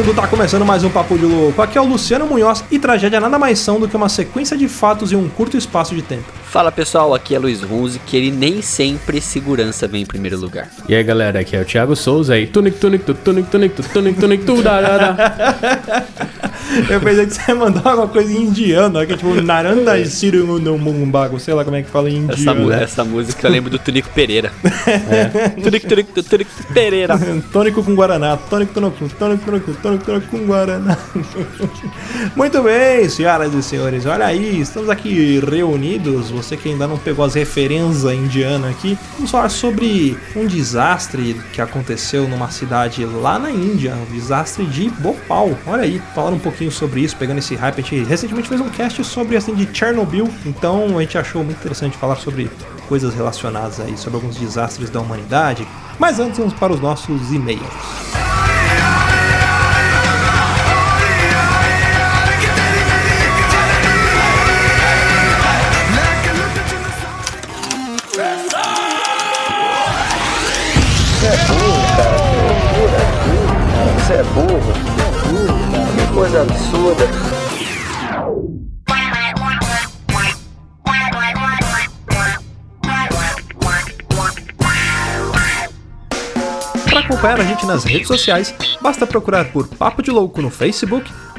vagabundo! Tá começando mais um Papo de Louco. Aqui é o Luciano Munhoz e tragédia nada mais são do que uma sequência de fatos em um curto espaço de tempo. Fala pessoal, aqui é Luiz Runze, que ele nem sempre segurança vem em primeiro lugar. E aí galera, aqui é o Thiago Souza aí. Tunic, tunic, tu, tunic, tunic, tu, tunic, tunic, tu. Eu pensei que você ia mandar alguma coisa em indiano, que é tipo Naranda Siru no Mumbago, sei lá como é que fala em Essa, indiano. mu- né? essa música eu lembro do Tunico Pereira. Tunico, Tunico, tu, Tunico Pereira. Tônico com Guaraná, tônico, tônico, tônico, tônico, tônico, tônico com Guaraná. Muito bem, senhoras e senhores, olha aí, estamos aqui reunidos. Você que ainda não pegou as referências indianas aqui, vamos falar sobre um desastre que aconteceu numa cidade lá na Índia, o desastre de Bhopal. Olha aí, falando um pouquinho sobre isso, pegando esse hype. A gente recentemente fez um cast sobre assim de Chernobyl, então a gente achou muito interessante falar sobre coisas relacionadas aí, sobre alguns desastres da humanidade. Mas antes, vamos para os nossos e-mails. Você é burro. Que coisa absurda. Para acompanhar a gente nas redes sociais, basta procurar por Papo de Louco no Facebook,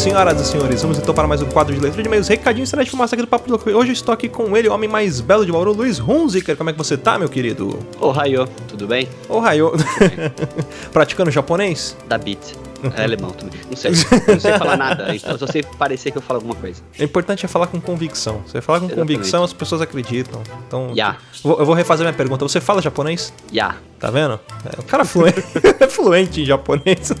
senhoras e senhores, vamos então para mais um quadro de leitura de e-mails, recadinho de fumaça aqui do Papo de Louco. Hoje eu estou aqui com ele, o homem mais belo de Bauru, Luiz Hunziker. Como é que você tá, meu querido? Ô, Raio, tudo bem? Ô, Raio. Praticando japonês? Da Beat. É alemão também. Não sei. Não sei falar nada. Então, só sei parecer que eu falo alguma coisa. O importante é falar com convicção. Você fala com Exatamente. convicção, as pessoas acreditam. Então, vou- eu vou refazer minha pergunta. Você fala japonês? Ya. Tá vendo? É, o cara fluente, é fluente em japonês.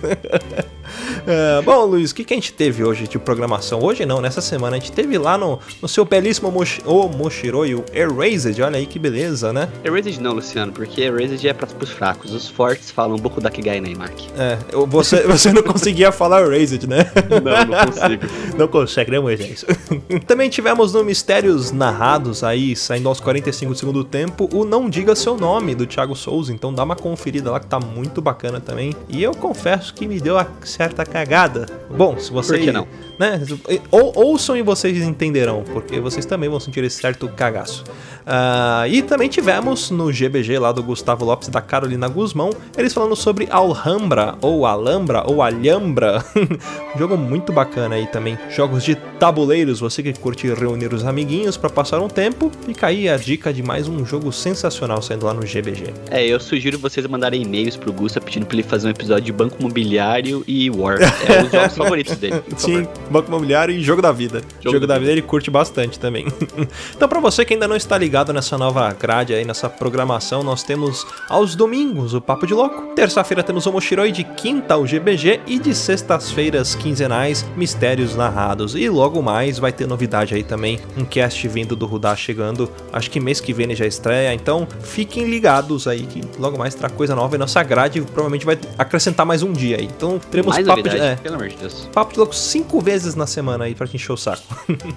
É, bom, Luiz, o que, que a gente teve hoje de programação? Hoje não, nessa semana. A gente teve lá no, no seu belíssimo Moshi, o Moshiroi, o Erased. Olha aí que beleza, né? Erased não, Luciano, porque Erased é para os fracos. Os fortes falam um pouco da Kigai Neymar. É, você, você não conseguia falar Erased, né? Não, não consigo. Não consegue, né, Moisés? Também tivemos no Mistérios Narrados aí, saindo aos 45 do segundo tempo, o Não Diga Seu Nome, do Thiago Souza. Então dá uma conferida lá que tá muito bacana também. E eu confesso que me deu a certa cagada. Bom, se vocês... Por que não? Né, ou, ouçam e vocês entenderão, porque vocês também vão sentir esse certo cagaço. Ah, e também tivemos no GBG lá do Gustavo Lopes e da Carolina Guzmão, eles falando sobre Alhambra, ou Alhambra, ou Alhambra. um jogo muito bacana aí também. Jogos de tabuleiros, você que curte reunir os amiguinhos para passar um tempo, fica aí a dica de mais um jogo sensacional saindo lá no GBG. É, eu sugiro vocês mandarem e-mails pro Gusta pedindo pra ele fazer um episódio de Banco Imobiliário e War. É os jogos favoritos dele. Sim. Banco Imobiliário e Jogo da Vida. Jogo, Jogo da, da vida. ele curte bastante também. então, pra você que ainda não está ligado nessa nova grade aí, nessa programação, nós temos aos domingos o Papo de Louco. Terça-feira temos o Moshiroi, de quinta o GBG e de sextas-feiras quinzenais Mistérios Narrados. E logo mais vai ter novidade aí também, um cast vindo do Rudá chegando. Acho que mês que vem ele já estreia, então fiquem ligados aí que logo mais terá coisa nova e nossa grade provavelmente vai acrescentar mais um dia aí. Então teremos Mais papo de, é, pelo amor de Deus. Papo de louco cinco vezes na semana aí pra te encher o saco.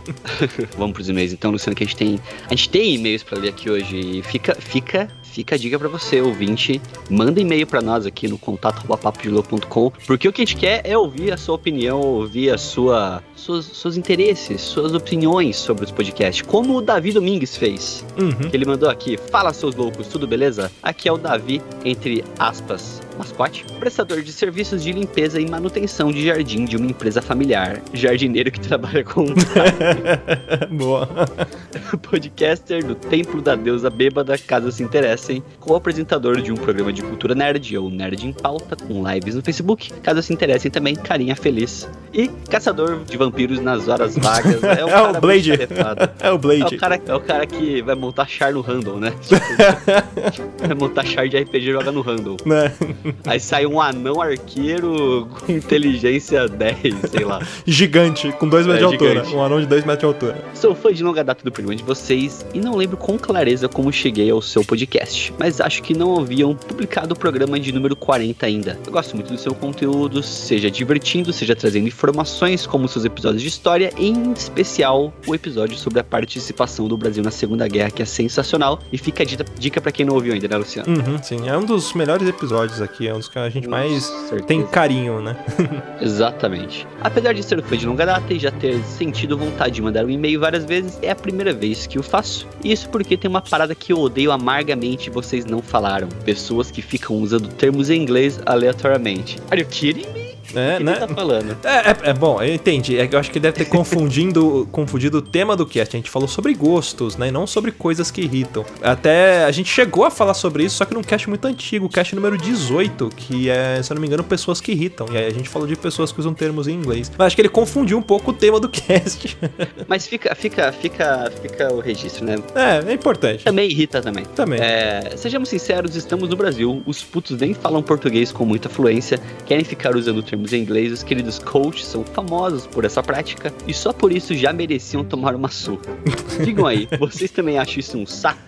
Vamos pros e-mails então, Luciano, que a gente tem. A gente tem e-mails pra ler aqui hoje e fica, fica, fica a dica pra você, ouvinte. Manda e-mail pra nós aqui no contato.papodelouco.com, porque o que a gente quer é ouvir a sua opinião, ouvir a sua, suas, seus interesses, suas opiniões sobre os podcasts, como o Davi Domingues fez. Uhum. Que ele mandou aqui, fala seus loucos, tudo beleza? Aqui é o Davi, entre aspas, mascote, prestador de serviços de limpeza e manutenção de jardim de uma empresa familiar, jardineiro que trabalha com Boa. podcaster do Templo da Deusa Bêbada, caso se interessem, co-apresentador de um programa de cultura nerd ou Nerd em Pauta, com lives no Facebook, caso se interessem também, carinha feliz. E caçador de vampiros nas horas vagas. É, É o cara muito Blade. É o É Blade. o, cara, é o cara que vai montar char no Randall, né? Tipo, vai montar char de RPG e joga no Randall. Né? Aí sai um anão arqueiro com inteligência 10, sei lá. Gigante, com 2 metros É, de altura. gigante. Um anão de 2 metros de altura. Sou fã de longa data do programa de vocês e não lembro com clareza como cheguei ao seu podcast, mas acho que não haviam publicado o programa de número 40 ainda. Eu gosto muito do seu conteúdo, seja divertindo, seja trazendo informações como seus episódios de história, em especial o episódio sobre a participação do Brasil na Segunda Guerra, que é sensacional. E fica a dica, dica para quem não ouviu ainda, né, Luciano? Uhum, sim, é um dos melhores episódios aqui. É um dos que a gente mais Certeza. tem carinho, né? Exatamente. Apesar de ser fã de longa data e já ter sentido vontade de mandar um e-mail várias vezes, é a primeira vez que o faço. Isso porque tem uma parada que eu odeio amargamente e vocês não falaram. Pessoas que ficam usando termos em inglês aleatoriamente. Are you kidding me? É, O que né? ele tá falando? É, é- é bom, eu entendi. É eu acho que deve ter confundindo, confundido o tema do cast. A gente falou sobre gostos, né? E não sobre coisas que irritam. Até a gente chegou a falar sobre isso, só que num cast muito antigo, o cast número 18, que é, se eu não me engano, pessoas que irritam. E aí a gente falou de pessoas que usam termos em inglês. Mas acho que ele confundiu um pouco o tema do cast. Mas fica, fica, fica, fica o registro, né? é, é importante. Também irrita também. Também. É, sejamos sinceros, estamos no Brasil. Os putos nem falam português com muita fluência, querem ficar usando termos em inglês. Os queridos coaches são famosos por essa prática e só por isso já mereciam tomar uma surra. Digam aí, vocês também acham isso um saco?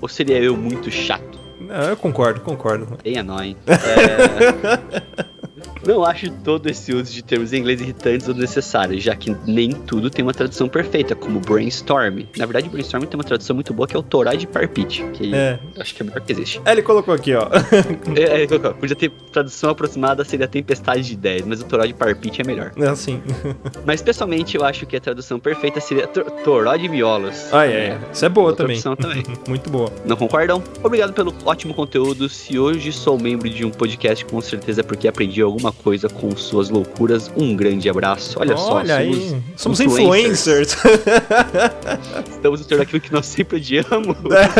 Ou seria eu muito chato? Não, eu concordo, concordo. Bem annoying. É... Não acho todo esse uso de termos em inglês irritantes ou necessários, já que nem tudo tem uma tradução perfeita, como brainstorm. Na verdade, brainstorm tem uma tradução muito boa que é o Torá de Parpite, que É. acho que é a melhor que existe. É, ele colocou aqui, ó. É, é, colocou, podia ter tradução aproximada, seria tempestade de ideias, mas o Toró de Parpite é melhor. É assim. Mas pessoalmente eu acho que a tradução perfeita seria tor- Toró de Miolos. Ah, é. Isso é boa Outra também. também. Muito boa. Não concordam? Obrigado pelo ótimo conteúdo. Se hoje sou membro de um podcast, com certeza é porque aprendi alguma coisa com suas loucuras. Um grande abraço. Olha, só, Olha somos, aí. Somos influencers. Estamos no torno aquilo que nós sempre odiamos.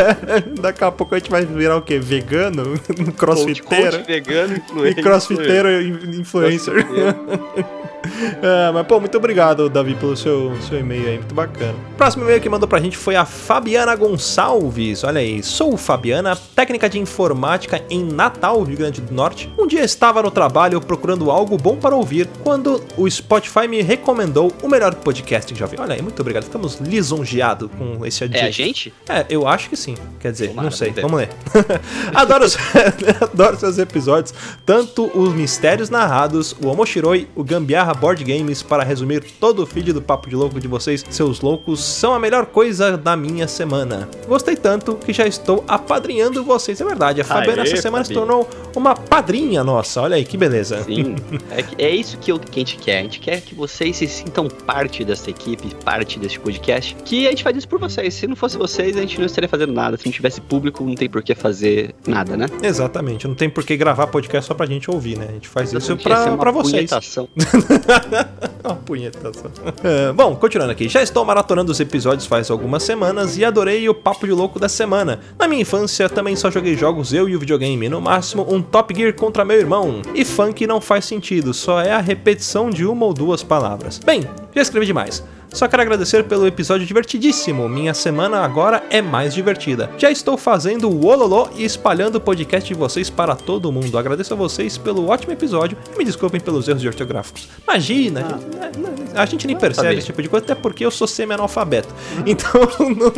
Daqui a pouco a gente vai virar o quê? Vegano? Crossfiteiro? coach vegano, E influencer. crossfiteiro e influencer. É, mas, pô, muito obrigado, Davi, pelo seu, seu e-mail aí, muito bacana. Próximo e-mail que mandou pra gente foi a Fabiana Gonçalves. Olha aí, sou Fabiana, técnica de informática em Natal, Rio Grande do Norte. Um dia estava no trabalho procurando algo bom para ouvir, quando o Spotify me recomendou o melhor podcast que já vi. Olha aí, muito obrigado, ficamos lisonjeados com esse É adjetivo. a gente? É, eu acho que sim. Quer dizer, Tomara, não sei. vamos ler. adoro, os, adoro seus episódios, tanto os mistérios narrados, o Omoshiroi, o Gambiarra Board Games, para resumir todo o feed do Papo de Louco de vocês, seus loucos, são a melhor coisa da minha semana. Gostei tanto que já estou apadrinhando vocês. É verdade, a Fabiana essa semana se tornou uma padrinha nossa. Olha aí, que beleza. Sim. É, é isso que, eu- que a gente quer. A gente quer que vocês se sintam parte dessa equipe, parte desse podcast. Que a gente faz isso por vocês. Se não fosse vocês, a gente não estaria fazendo nada. Se não tivesse público, não tem por que fazer nada, né? Exatamente, não tem por que gravar podcast só pra gente ouvir, né? A gente faz isso Exatamente, ser pra, uma pra vocês. punhetação. Uma punhetação. É, bom, continuando aqui. Já estou maratonando os episódios faz algumas semanas e adorei o papo de louco da semana. Na minha infância também só joguei jogos eu e o videogame, no máximo um Top Gear contra meu irmão. E funk não faz sentido, só é a repetição de uma ou duas palavras. Bem, já escrevi demais. Só quero agradecer pelo episódio divertidíssimo. Minha semana agora é mais divertida. Já estou fazendo o Ololô e espalhando o podcast de vocês para todo mundo. Agradeço a vocês pelo ótimo episódio e me desculpem pelos erros ortográficos. Imagina, a gente- a gente nem percebe esse tipo de coisa, até porque eu sou semi-analfabeto. Então, não-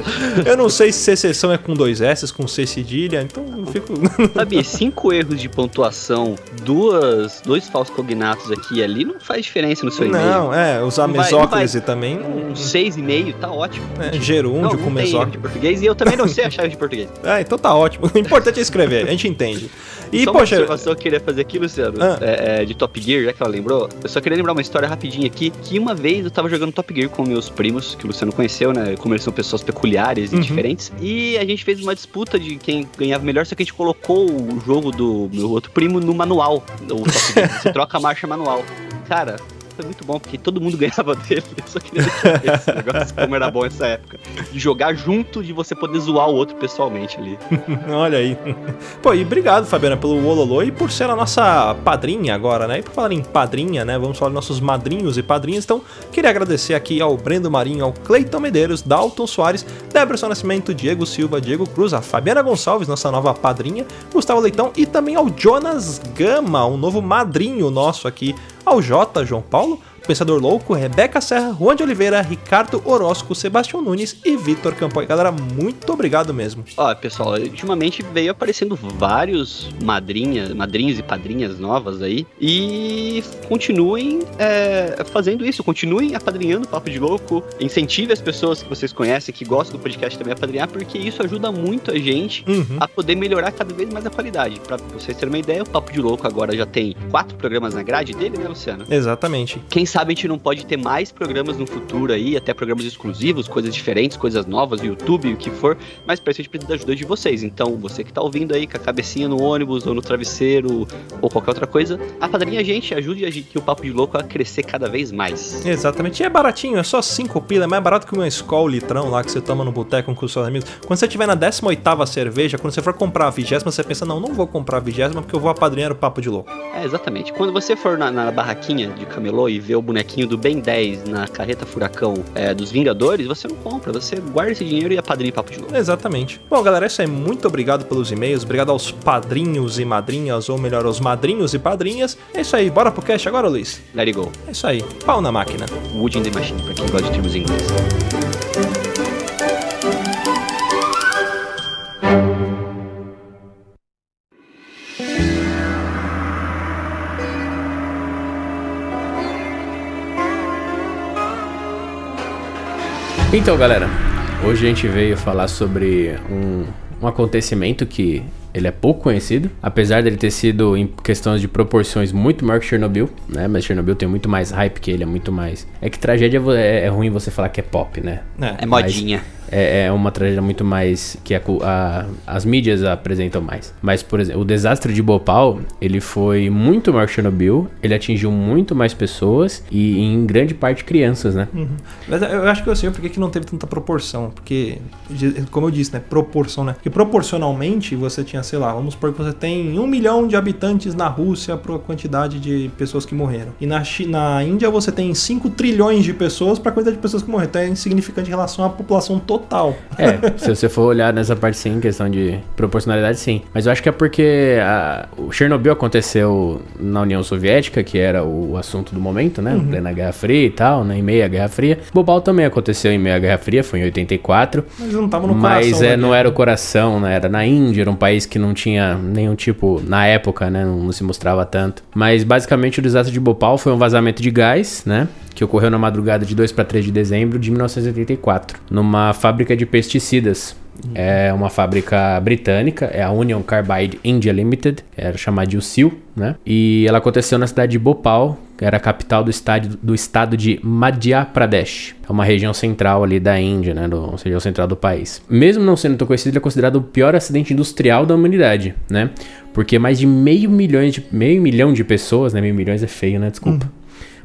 eu não sei se exceção é com dois S, com C cedilha, então eu fico. Sabe, cinco erros de pontuação, duas, dois falsos cognatos aqui e ali, não faz diferença no seu e-mail. Não, é, usar mesóclise também. Um seis e meio tá ótimo. É, gerúndio não, com mesóclise. de português e eu também não sei a chave de português. É, então tá ótimo. O importante é escrever, a gente entende. E, só uma poxa. observação que eu queria fazer aqui, Luciano, Ah. é, é, de Top Gear, já que ela lembrou. Eu só queria lembrar uma história rapidinha aqui, que uma vez eu tava jogando Top Gear com meus primos, que o Luciano conheceu, né? Como eles são pessoas peculiares e Uhum. diferentes. E a gente fez uma disputa de quem ganhava melhor, só que a gente colocou o jogo do meu outro primo no manual. O Top Gear. Você troca a marcha manual. Cara... Foi muito bom, porque todo mundo ganhava dele. Eu só queria deixar esse negócio, como era bom essa época. De jogar junto, de você poder zoar o outro pessoalmente ali. Olha aí. Pô, e obrigado, Fabiana, pelo Ololô e por ser a nossa padrinha agora, né? E por falar em padrinha, né? Vamos falar dos nossos madrinhos e padrinhas. Então, queria agradecer aqui ao Brendo Marinho, ao Cleiton Medeiros, Dalton Soares, Deberson Nascimento, Diego Silva, Diego Cruz, a Fabiana Gonçalves, nossa nova padrinha, Gustavo Leitão e também ao Jonas Gama, um novo madrinho nosso aqui, ao J, João Paulo. Pensador Louco, Rebeca Serra, Juan de Oliveira, Ricardo Orozco, Sebastião Nunes e Vitor Campoy. Galera, muito obrigado mesmo. Ó, pessoal, ultimamente veio aparecendo vários madrinhas, madrinhos e padrinhas novas aí. E continuem é, fazendo isso, continuem apadrinhando o Papo de Louco. Incentive as pessoas que vocês conhecem, que gostam do podcast também a apadrinhar, porque isso ajuda muito a gente Uhum. a poder melhorar cada vez mais a qualidade. Pra vocês terem uma ideia, o Papo de Louco agora já tem quatro programas na grade dele, né, Luciano? Exatamente. Quem sabe a gente não pode ter mais programas no futuro aí, até programas exclusivos, coisas diferentes, coisas novas no YouTube, o que for, mas para isso a gente precisa da ajuda de vocês. Então, você que tá ouvindo aí com a cabecinha no ônibus ou no travesseiro ou qualquer outra coisa, apadrinha a gente, ajude a gente, o Papo de Louco a crescer cada vez mais. Exatamente. E é baratinho, é só 5 pila, é mais barato que uma Skol litrão lá que você toma no boteco com os seus amigos. Quando você tiver na 18ª cerveja, quando você for comprar a vigésima, você pensa, não, não vou comprar a vigésima porque eu vou apadrinhar o papo de louco. É, exatamente. Quando você for na, na barraquinha de camelô e ver o bonequinho do Ben 10 na carreta furacão é, dos Vingadores, você não compra, você guarda esse dinheiro e apadrinha Papo de Louco. Exatamente. Bom, galera, é isso aí. Muito obrigado pelos e-mails, obrigado aos padrinhos e madrinhas, ou melhor, aos madrinhos e padrinhas. É isso aí, bora pro cast agora, Luiz? Let it go. É isso aí. Pau na máquina. Wood in the Machine, pra quem gosta de termos em Então, galera, hoje a gente veio falar sobre um, um acontecimento que ele é pouco conhecido, apesar dele ter sido em questões de proporções muito maior que Chernobyl, né? Mas Chernobyl tem muito mais hype que ele, é muito mais. É que tragédia é, é ruim você falar que é pop, né? É modinha. É, é uma tragédia muito mais que a a- as mídias apresentam mais. Mas, por exemplo, o desastre de Bhopal, ele foi muito maior que Chernobyl, ele atingiu muito mais pessoas e em grande parte crianças, né? Mas eu acho que eu sei por que não teve tanta proporção. Porque, como eu disse, né? Proporção, né? Porque proporcionalmente você tinha, sei lá, vamos supor que você tem um milhão de habitantes na Rússia para a quantidade de pessoas que morreram. E na, Chi- na Índia você tem 5 trilhões de pessoas para a quantidade de pessoas que morreram. Então é insignificante em relação à população total. É, se você for olhar nessa parte sim, questão de proporcionalidade, sim. Mas eu acho que é porque a- o Chernobyl aconteceu na União Soviética, que era o assunto do momento, né? Uhum. Plena Guerra Fria e tal, né? Em meio à Guerra Fria. Bhopal também aconteceu em meio à Guerra Fria, foi em 84. Mas não tava no Mas coração. é, da não era o coração, né? Era na Índia, era um país que não tinha nenhum tipo, na época, né? Não, não se mostrava tanto. Mas basicamente o desastre de Bhopal foi um vazamento de gás, né? Que ocorreu na madrugada de 2 para 3 de dezembro de 1984, numa fábrica de pesticidas. É uma fábrica britânica, é a Union Carbide India Limited, era chamada de UCIL, né? E ela aconteceu na cidade de Bhopal, que era a capital do, estádio, do estado de Madhya Pradesh. É uma região central ali da Índia, né? Do, ou seja, o central do país. Mesmo não sendo tão conhecido, ele é considerado o pior acidente industrial da humanidade, né? Porque mais de meio, milhões de, meio milhão de pessoas, né? Meio milhões é feio, né? Desculpa.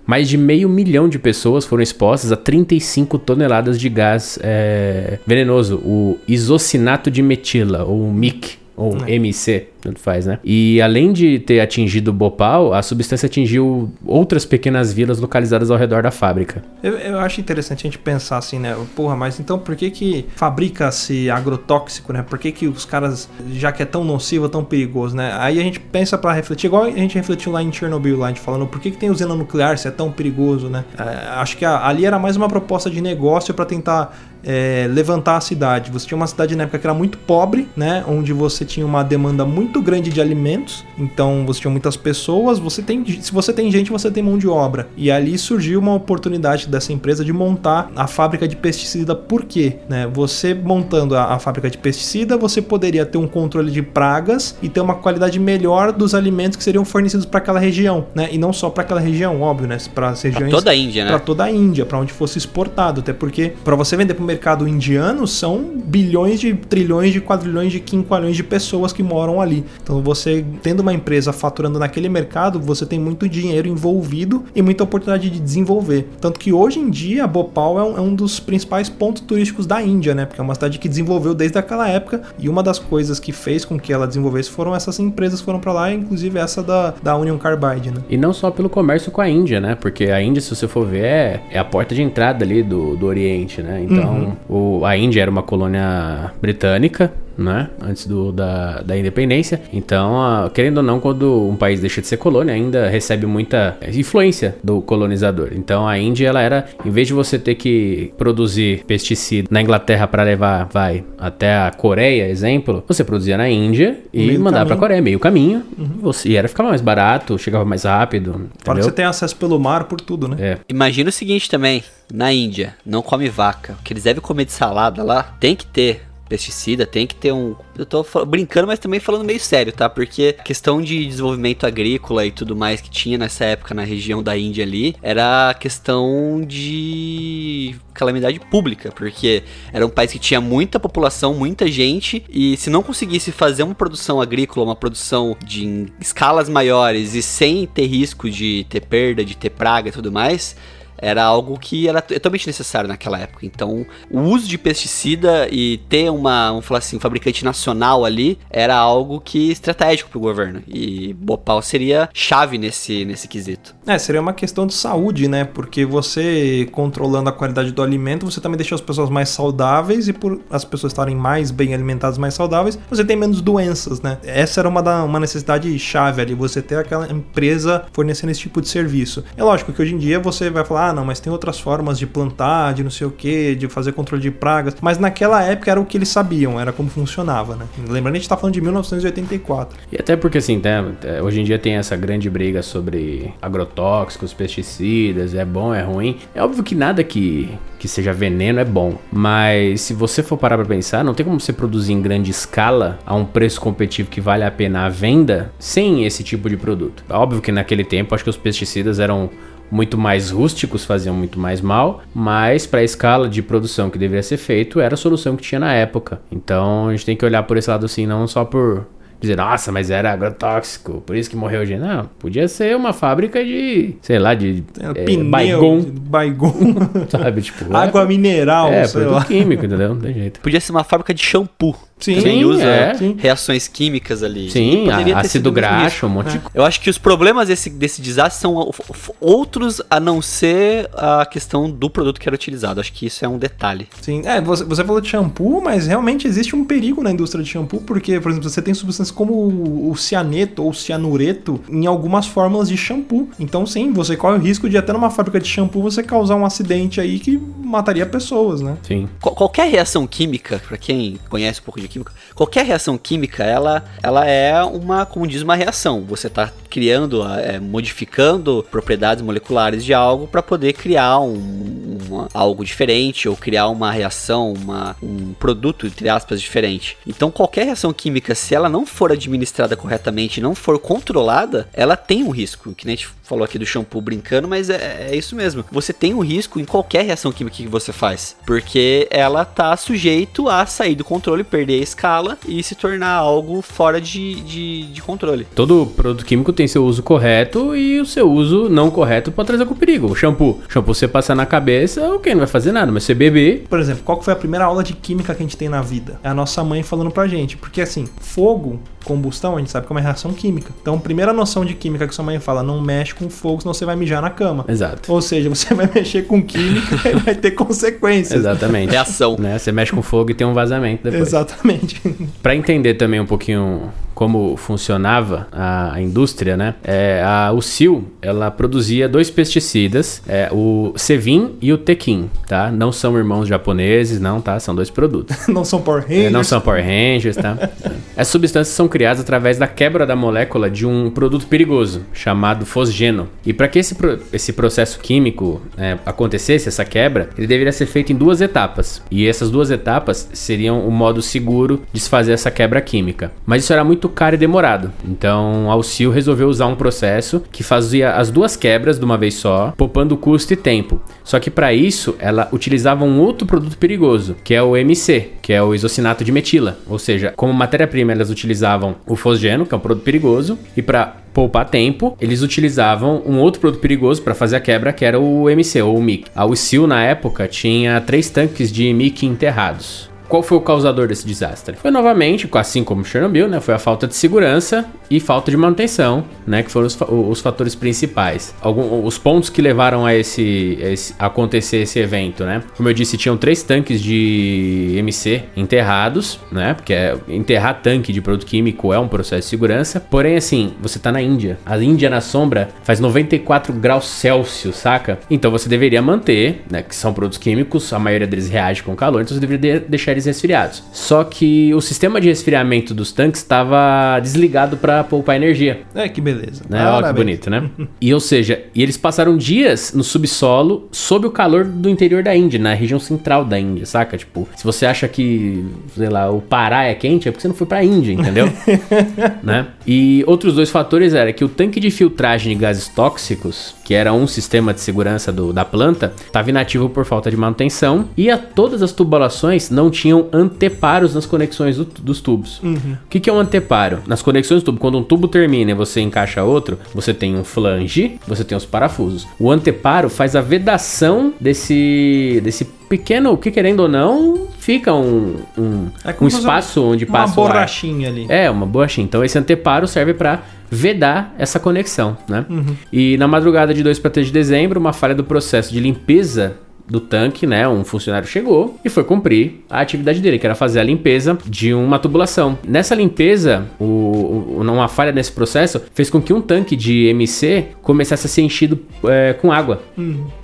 Mais de meio milhão de pessoas foram expostas a 35 toneladas de gás é, venenoso, o isocinato de metila, ou MIC, ou MC, tanto faz, né? E além de ter atingido Bhopal, a substância atingiu outras pequenas vilas localizadas ao redor da fábrica. Eu, eu acho interessante a gente pensar assim, né? Porra, mas então por que que fabrica-se agrotóxico, né? Por que que os caras, já que é tão nocivo, tão perigoso, né? Aí a gente pensa para refletir, igual a gente refletiu lá em Chernobyl, lá a gente falando, por que que tem usina nuclear se é tão perigoso, né? É, acho que a, ali era mais uma proposta de negócio para tentar é, levantar a cidade. Você tinha uma cidade na época que era muito pobre, né? Onde você tinha uma demanda muito grande de alimentos. Então você tinha muitas pessoas. Você tem, se você tem gente, você tem mão de obra. E ali surgiu uma oportunidade dessa empresa de montar a fábrica de pesticida. Por quê? Né? Você montando a, a fábrica de pesticida, você poderia ter um controle de pragas e ter uma qualidade melhor dos alimentos que seriam fornecidos para aquela região, né? E não só para aquela região, óbvio, né? Para as regiões. Pra toda a Índia, né? Para toda a Índia, para onde fosse exportado, até porque para você vender para mercado indiano são bilhões de trilhões de quadrilhões de quinqualhões de pessoas que moram ali. Então você tendo uma empresa faturando naquele mercado, você tem muito dinheiro envolvido e muita oportunidade de desenvolver. Tanto que hoje em dia Bhopal é um, é um dos principais pontos turísticos da Índia, né? Porque é uma cidade que desenvolveu desde aquela época e uma das coisas que fez com que ela desenvolvesse foram essas empresas que foram para lá, inclusive essa da, da Union Carbide, né? E não só pelo comércio com a Índia, né? Porque a Índia, se você for ver, é, é a porta de entrada ali do, do Oriente, né? Então, uhum. O, a Índia era uma colônia britânica, né? Antes do, da, da independência. Então, a, querendo ou não, quando um país deixa de ser colônia, ainda recebe muita influência do colonizador. Então, a Índia, ela era, em vez de você ter que produzir pesticida na Inglaterra para levar, vai, até a Coreia, exemplo, você produzia na Índia e meio mandava para a Coreia, meio caminho. Uhum. Você, e era ficava mais barato, chegava mais rápido. Fora que você tem acesso pelo mar por tudo, né? É. Imagina o seguinte também, na Índia, não come vaca. O que eles devem comer de salada lá, tem que ter pesticida, tem que ter um. Eu tô brincando, mas também falando meio sério, tá? Porque a questão de desenvolvimento agrícola e tudo mais que tinha nessa época na região da Índia ali era questão de calamidade pública, porque era um país que tinha muita população, muita gente, e se não conseguisse fazer uma produção agrícola, uma produção de escalas maiores e sem ter risco de ter perda, de ter praga e tudo mais era algo que era totalmente necessário naquela época. Então, o uso de pesticida e ter uma, falar assim, um fabricante nacional ali era algo que estratégico para o governo. E Bhopal seria chave nesse, nesse quesito. É, seria uma questão de saúde, né? Porque você controlando a qualidade do alimento, você também deixa as pessoas mais saudáveis e por as pessoas estarem mais bem alimentadas, mais saudáveis, você tem menos doenças, né? Essa era uma, da, uma necessidade chave ali, você ter aquela empresa fornecendo esse tipo de serviço. É lógico que hoje em dia você vai falar, ah, não, mas tem outras formas de plantar, de não sei o que, de fazer controle de pragas. Mas naquela época era o que eles sabiam, era como funcionava, né? Lembrando, a gente tá falando de 1984. E até porque, assim, né, hoje em dia tem essa grande briga sobre agrotóxicos, pesticidas, é bom, é ruim. É óbvio que nada que, que seja veneno é bom. Mas se você for parar pra pensar, não tem como você produzir em grande escala a um preço competitivo que vale a pena a venda sem esse tipo de produto. Óbvio que naquele tempo acho que os pesticidas eram muito mais rústicos faziam muito mais mal, mas para a escala de produção que deveria ser feito era a solução que tinha na época. Então a gente tem que olhar por esse lado assim, não só por dizer, nossa, mas era agrotóxico, por isso que morreu gente. Não, podia ser uma fábrica de, sei lá, de é, pneu, baigon. baigon. Sabe, tipo... Água mineral, é, sei lá. químico, entendeu? Não tem jeito. Podia ser uma fábrica de shampoo. Sim, Também usa é. reações químicas ali. Sim, ácido graxo, um monte de Eu acho que os problemas desse, desse desastre são outros a não ser a questão do produto que era utilizado. Acho que isso é um detalhe. Sim, é, você, você falou de shampoo, mas realmente existe um perigo na indústria de shampoo, porque, por exemplo, você tem substâncias como o, o cianeto ou cianureto em algumas fórmulas de shampoo. Então, sim, você corre o risco de até numa fábrica de shampoo você causar um acidente aí que mataria pessoas, né? Sim. Qual, qualquer reação química, para quem conhece um pouco de química, qualquer reação química, ela, ela é uma, como diz, uma reação. Você está criando, é, modificando propriedades moleculares de algo para poder criar um, uma, algo diferente ou criar uma reação, uma, um produto, entre aspas, diferente. Então, qualquer reação química, se ela não for administrada corretamente, não for controlada, ela tem um risco, que nem a gente falou aqui do shampoo brincando, mas é, é, isso mesmo. Você tem um risco em qualquer reação química que você faz, porque ela tá sujeito a sair do controle, perder a escala e se tornar algo fora de, de, de controle. Todo produto químico tem seu uso correto e o seu uso não correto pode trazer com perigo. O shampoo, o shampoo você passar na cabeça, ok, não vai fazer nada, mas você beber. Por exemplo, qual foi a primeira aula de química que a gente tem na vida? É a nossa mãe falando pra gente, porque assim, fogo combustão, a gente sabe que é uma reação química. Então, a primeira noção de química que sua mãe fala, não mexe com fogo, senão você vai mijar na cama. Exato. Ou seja, você vai mexer com química e vai ter consequências. Exatamente. Reação. Né? Você mexe com fogo e tem um vazamento depois. Exatamente. Para entender também um pouquinho como funcionava a, a indústria, né? É, a Usil, ela produzia dois pesticidas, é, o Sevin e o Tekin, tá? Não são irmãos japoneses, não, tá? São dois produtos. não são Power É, Rangers. não são Power Rangers, tá? Essas substâncias são criadas através da quebra da molécula de um produto perigoso chamado fosgeno. E para que esse, pro- esse processo químico é, acontecesse, essa quebra, ele deveria ser feito em duas etapas. E essas duas etapas seriam o modo seguro de se fazer essa quebra química. Mas isso era muito caro e demorado. Então a Alcil resolveu usar um processo que fazia as duas quebras de uma vez só, poupando custo e tempo. Só que para isso ela utilizava um outro produto perigoso, que é o MC, que é o isocinato de metila. Ou seja, como matéria-prima elas utilizavam o fosgeno, que é um produto perigoso, e para poupar tempo, eles utilizavam um outro produto perigoso para fazer a quebra, que era o MC ou o MIC. A Usil na época tinha três tanques de MIC enterrados. Qual foi o causador desse desastre? Foi novamente, assim como Chernobyl, né? Foi a falta de segurança e falta de manutenção, né? Que foram os, os fatores principais. Algum, os pontos que levaram a esse, esse- a acontecer esse evento, né? Como eu disse, tinham três tanques de MC enterrados, né? Porque é- enterrar tanque de produto químico é um processo de segurança. Porém, assim, você tá na Índia. A Índia na sombra faz 94 graus Celsius, saca? Então você deveria manter, né? Que são produtos químicos, a maioria deles reage com calor, então você deveria de- deixar eles resfriados. Só que o sistema de resfriamento dos tanques estava desligado para poupar energia. É, que beleza. Né? Ó, que bonito, né? e ou seja, e eles passaram dias no subsolo sob o calor do interior da Índia, na região central da Índia, saca? Tipo, se você acha que, sei lá, o Pará é quente, é porque você não foi pra Índia, entendeu? né? E outros dois fatores era que o tanque de filtragem de gases tóxicos, que era um sistema de segurança do- da planta, estava inativo por falta de manutenção e a todas as tubulações não tinham anteparos nas conexões do- dos tubos. O que, que é um anteparo? Nas conexões do tubo, quando um tubo termina e você encaixa outro, você tem um flange, você tem os parafusos. O anteparo faz a vedação desse, desse pequeno, que querendo ou não, fica um, um, É um espaço onde Uma passa o ar. borrachinha ali. É, uma borrachinha. Então esse anteparo serve para vedar essa conexão, né? Uhum. E na madrugada de 2 para 3 de dezembro, uma falha do processo de limpeza do tanque, né? Um funcionário chegou e foi cumprir a atividade dele, que era fazer a limpeza de uma tubulação. Nessa limpeza, o, o- uma falha nesse processo fez com que um tanque de MC começasse a ser enchido é, com água.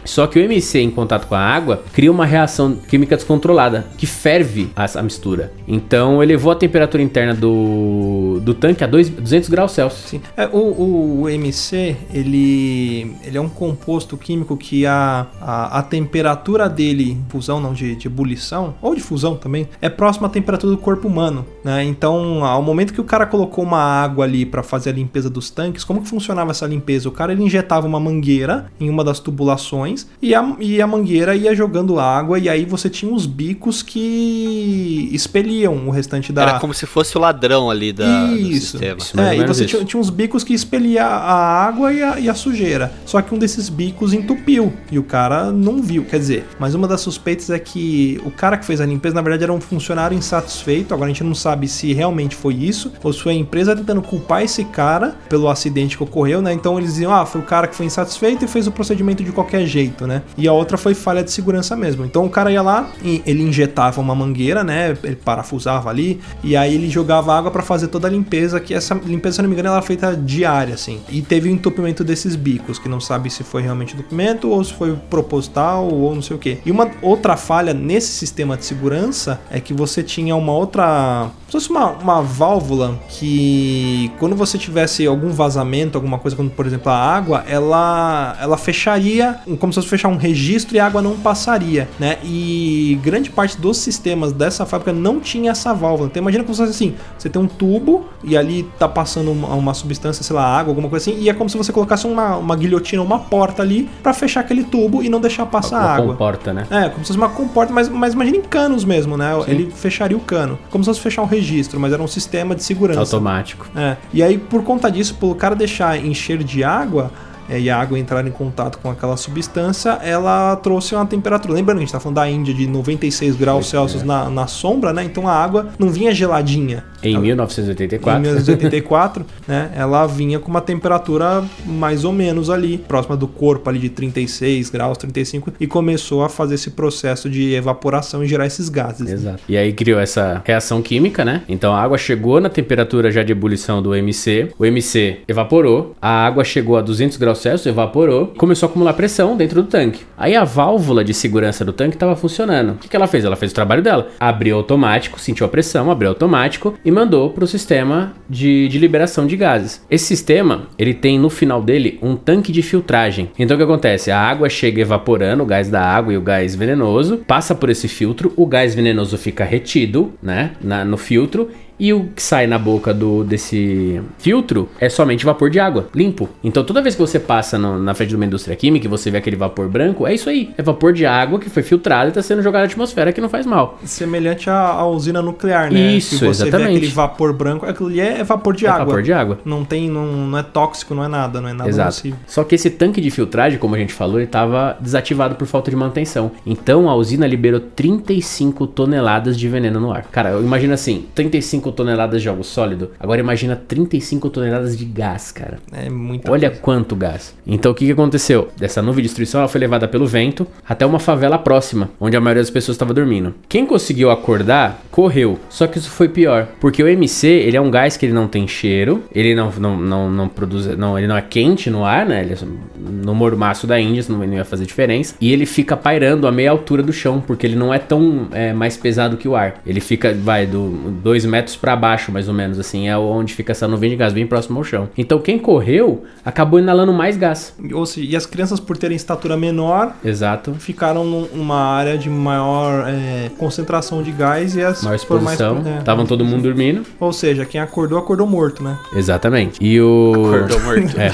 Só que o MC em contato com a água cria uma reação química descontrolada que ferve a, mistura. Então elevou a temperatura interna do, do tanque a dois- 200 graus Celsius. Sim. É, o, o MC, ele, ele é um composto químico que a, a, a temperatura dele, fusão não, de, de ebulição, ou de fusão também, é próxima à temperatura do corpo humano, né? Então, ao momento que o cara colocou uma água ali para fazer a limpeza dos tanques, como que funcionava essa limpeza? O cara, ele injetava uma mangueira em uma das tubulações e a, e a mangueira ia jogando água e aí você tinha os bicos que expeliam o restante da... Era como se fosse o ladrão ali da, do Isso. sistema. Isso. É, e você tinha, tinha uns bicos que expelia a água e a, e a sujeira. Só que um desses bicos entupiu e o cara não viu. Quer dizer, mas uma das suspeitas é que o cara que fez a limpeza, na verdade, era um funcionário insatisfeito. Agora a gente não sabe se realmente foi isso ou se foi a empresa tentando culpar esse cara pelo acidente que ocorreu, né? Então eles diziam, ah, foi o cara que foi insatisfeito e fez o procedimento de qualquer jeito, né? E a outra foi falha de segurança mesmo. Então o cara ia lá, ele injetava uma mangueira, né? Ele parafusava ali e aí ele jogava água para fazer toda a limpeza, que essa limpeza, se não me engano, ela era feita diária, assim. E teve o entupimento desses bicos, que não sabe se foi realmente entupimento ou se foi proposital ou não sei o que. E uma outra falha nesse sistema de segurança é que você tinha uma outra. Se fosse uma, uma válvula que quando você tivesse algum vazamento, alguma coisa, como por exemplo a água, ela, ela fecharia, como se fosse fechar um registro e a água não passaria, né? E grande parte dos sistemas dessa fábrica não tinha essa válvula. Então imagina como se fosse assim: você tem um tubo e ali tá passando uma, uma substância, sei lá, água, alguma coisa assim, e é como se você colocasse uma, uma guilhotina, uma porta ali para fechar aquele tubo e não deixar passar Uma água. comporta, né? É, como se fosse uma comporta, mas, mas imagina em canos mesmo, né? Ele fecharia o cano. Como se fosse fechar um registro, mas era um sistema de segurança. Automático. É. E aí, por conta disso, pelo cara deixar encher de água, e a água entrar em contato com aquela substância, ela trouxe uma temperatura. Lembrando que a gente tá falando da Índia de 96 graus Celsius na, na sombra, né? Então a água não vinha geladinha. Em Ela- 1984. em 1984, né? Ela vinha com uma temperatura mais ou menos ali, próxima do corpo ali de 36 graus, 35 e começou a fazer esse processo de evaporação e gerar esses gases. né? Exato. E aí criou essa reação química, né? Então a água chegou na temperatura já de ebulição do MC, o MC evaporou, a água chegou a 200 graus Celsius, evaporou, começou a acumular pressão dentro do tanque. Aí a válvula de segurança do tanque estava funcionando. O que, que ela fez? Ela fez o trabalho dela. Abriu automático, sentiu a pressão, abriu automático e mandou para o sistema de, de liberação de gases. Esse sistema, ele tem no final dele um tanque de filtragem. Então o que acontece? A água chega evaporando, o gás da água e o gás venenoso, passa por esse filtro, o gás venenoso fica retido, né, na- no filtro e o que sai na boca do desse filtro é somente vapor de água, limpo. Então toda vez que você passa no- na frente de uma indústria química e você vê aquele vapor branco, é isso aí. É vapor de água que foi filtrado e está sendo jogado na atmosfera que não faz mal. Semelhante à, à usina nuclear, né? Isso, Se você exatamente. vê aquele vapor branco, aquilo ali é vapor de é água. vapor de água. Não tem, não, não é tóxico, não é nada, não é nada Exato. nocivo. Só que esse tanque de filtragem, como a gente falou, ele estava desativado por falta de manutenção. Então a usina liberou 35 toneladas de veneno no ar. Cara, eu imagino assim, 35 toneladas de algo sólido. Agora imagina 35 toneladas de gás, cara. É muita Olha coisa. quanto gás. Então o que, que aconteceu? Dessa nuvem de destruição ela foi levada pelo vento até uma favela próxima, onde a maioria das pessoas estava dormindo. Quem conseguiu acordar, correu. Só que isso foi pior, porque o MC, ele é um gás que ele não tem cheiro, ele não, não, não, não produz, não, ele não é quente no ar, né? Ele é no mormaço da Índia, isso não, não ia fazer diferença. E ele fica pairando a meia altura do chão, porque ele não é tão é, mais pesado que o ar. Ele fica, vai, do 2 metros para baixo, mais ou menos, assim, é onde fica essa nuvem de gás, bem próximo ao chão. Então quem correu acabou inalando mais gás. Ou seja, e as crianças, por terem estatura menor, Exato. ficaram num- numa área de maior é, concentração de gás e as Maior por mais- exposição. é. Estavam todo mundo dormindo. Ou seja, quem acordou, acordou morto, né? Exatamente. E o. Acordou morto. É.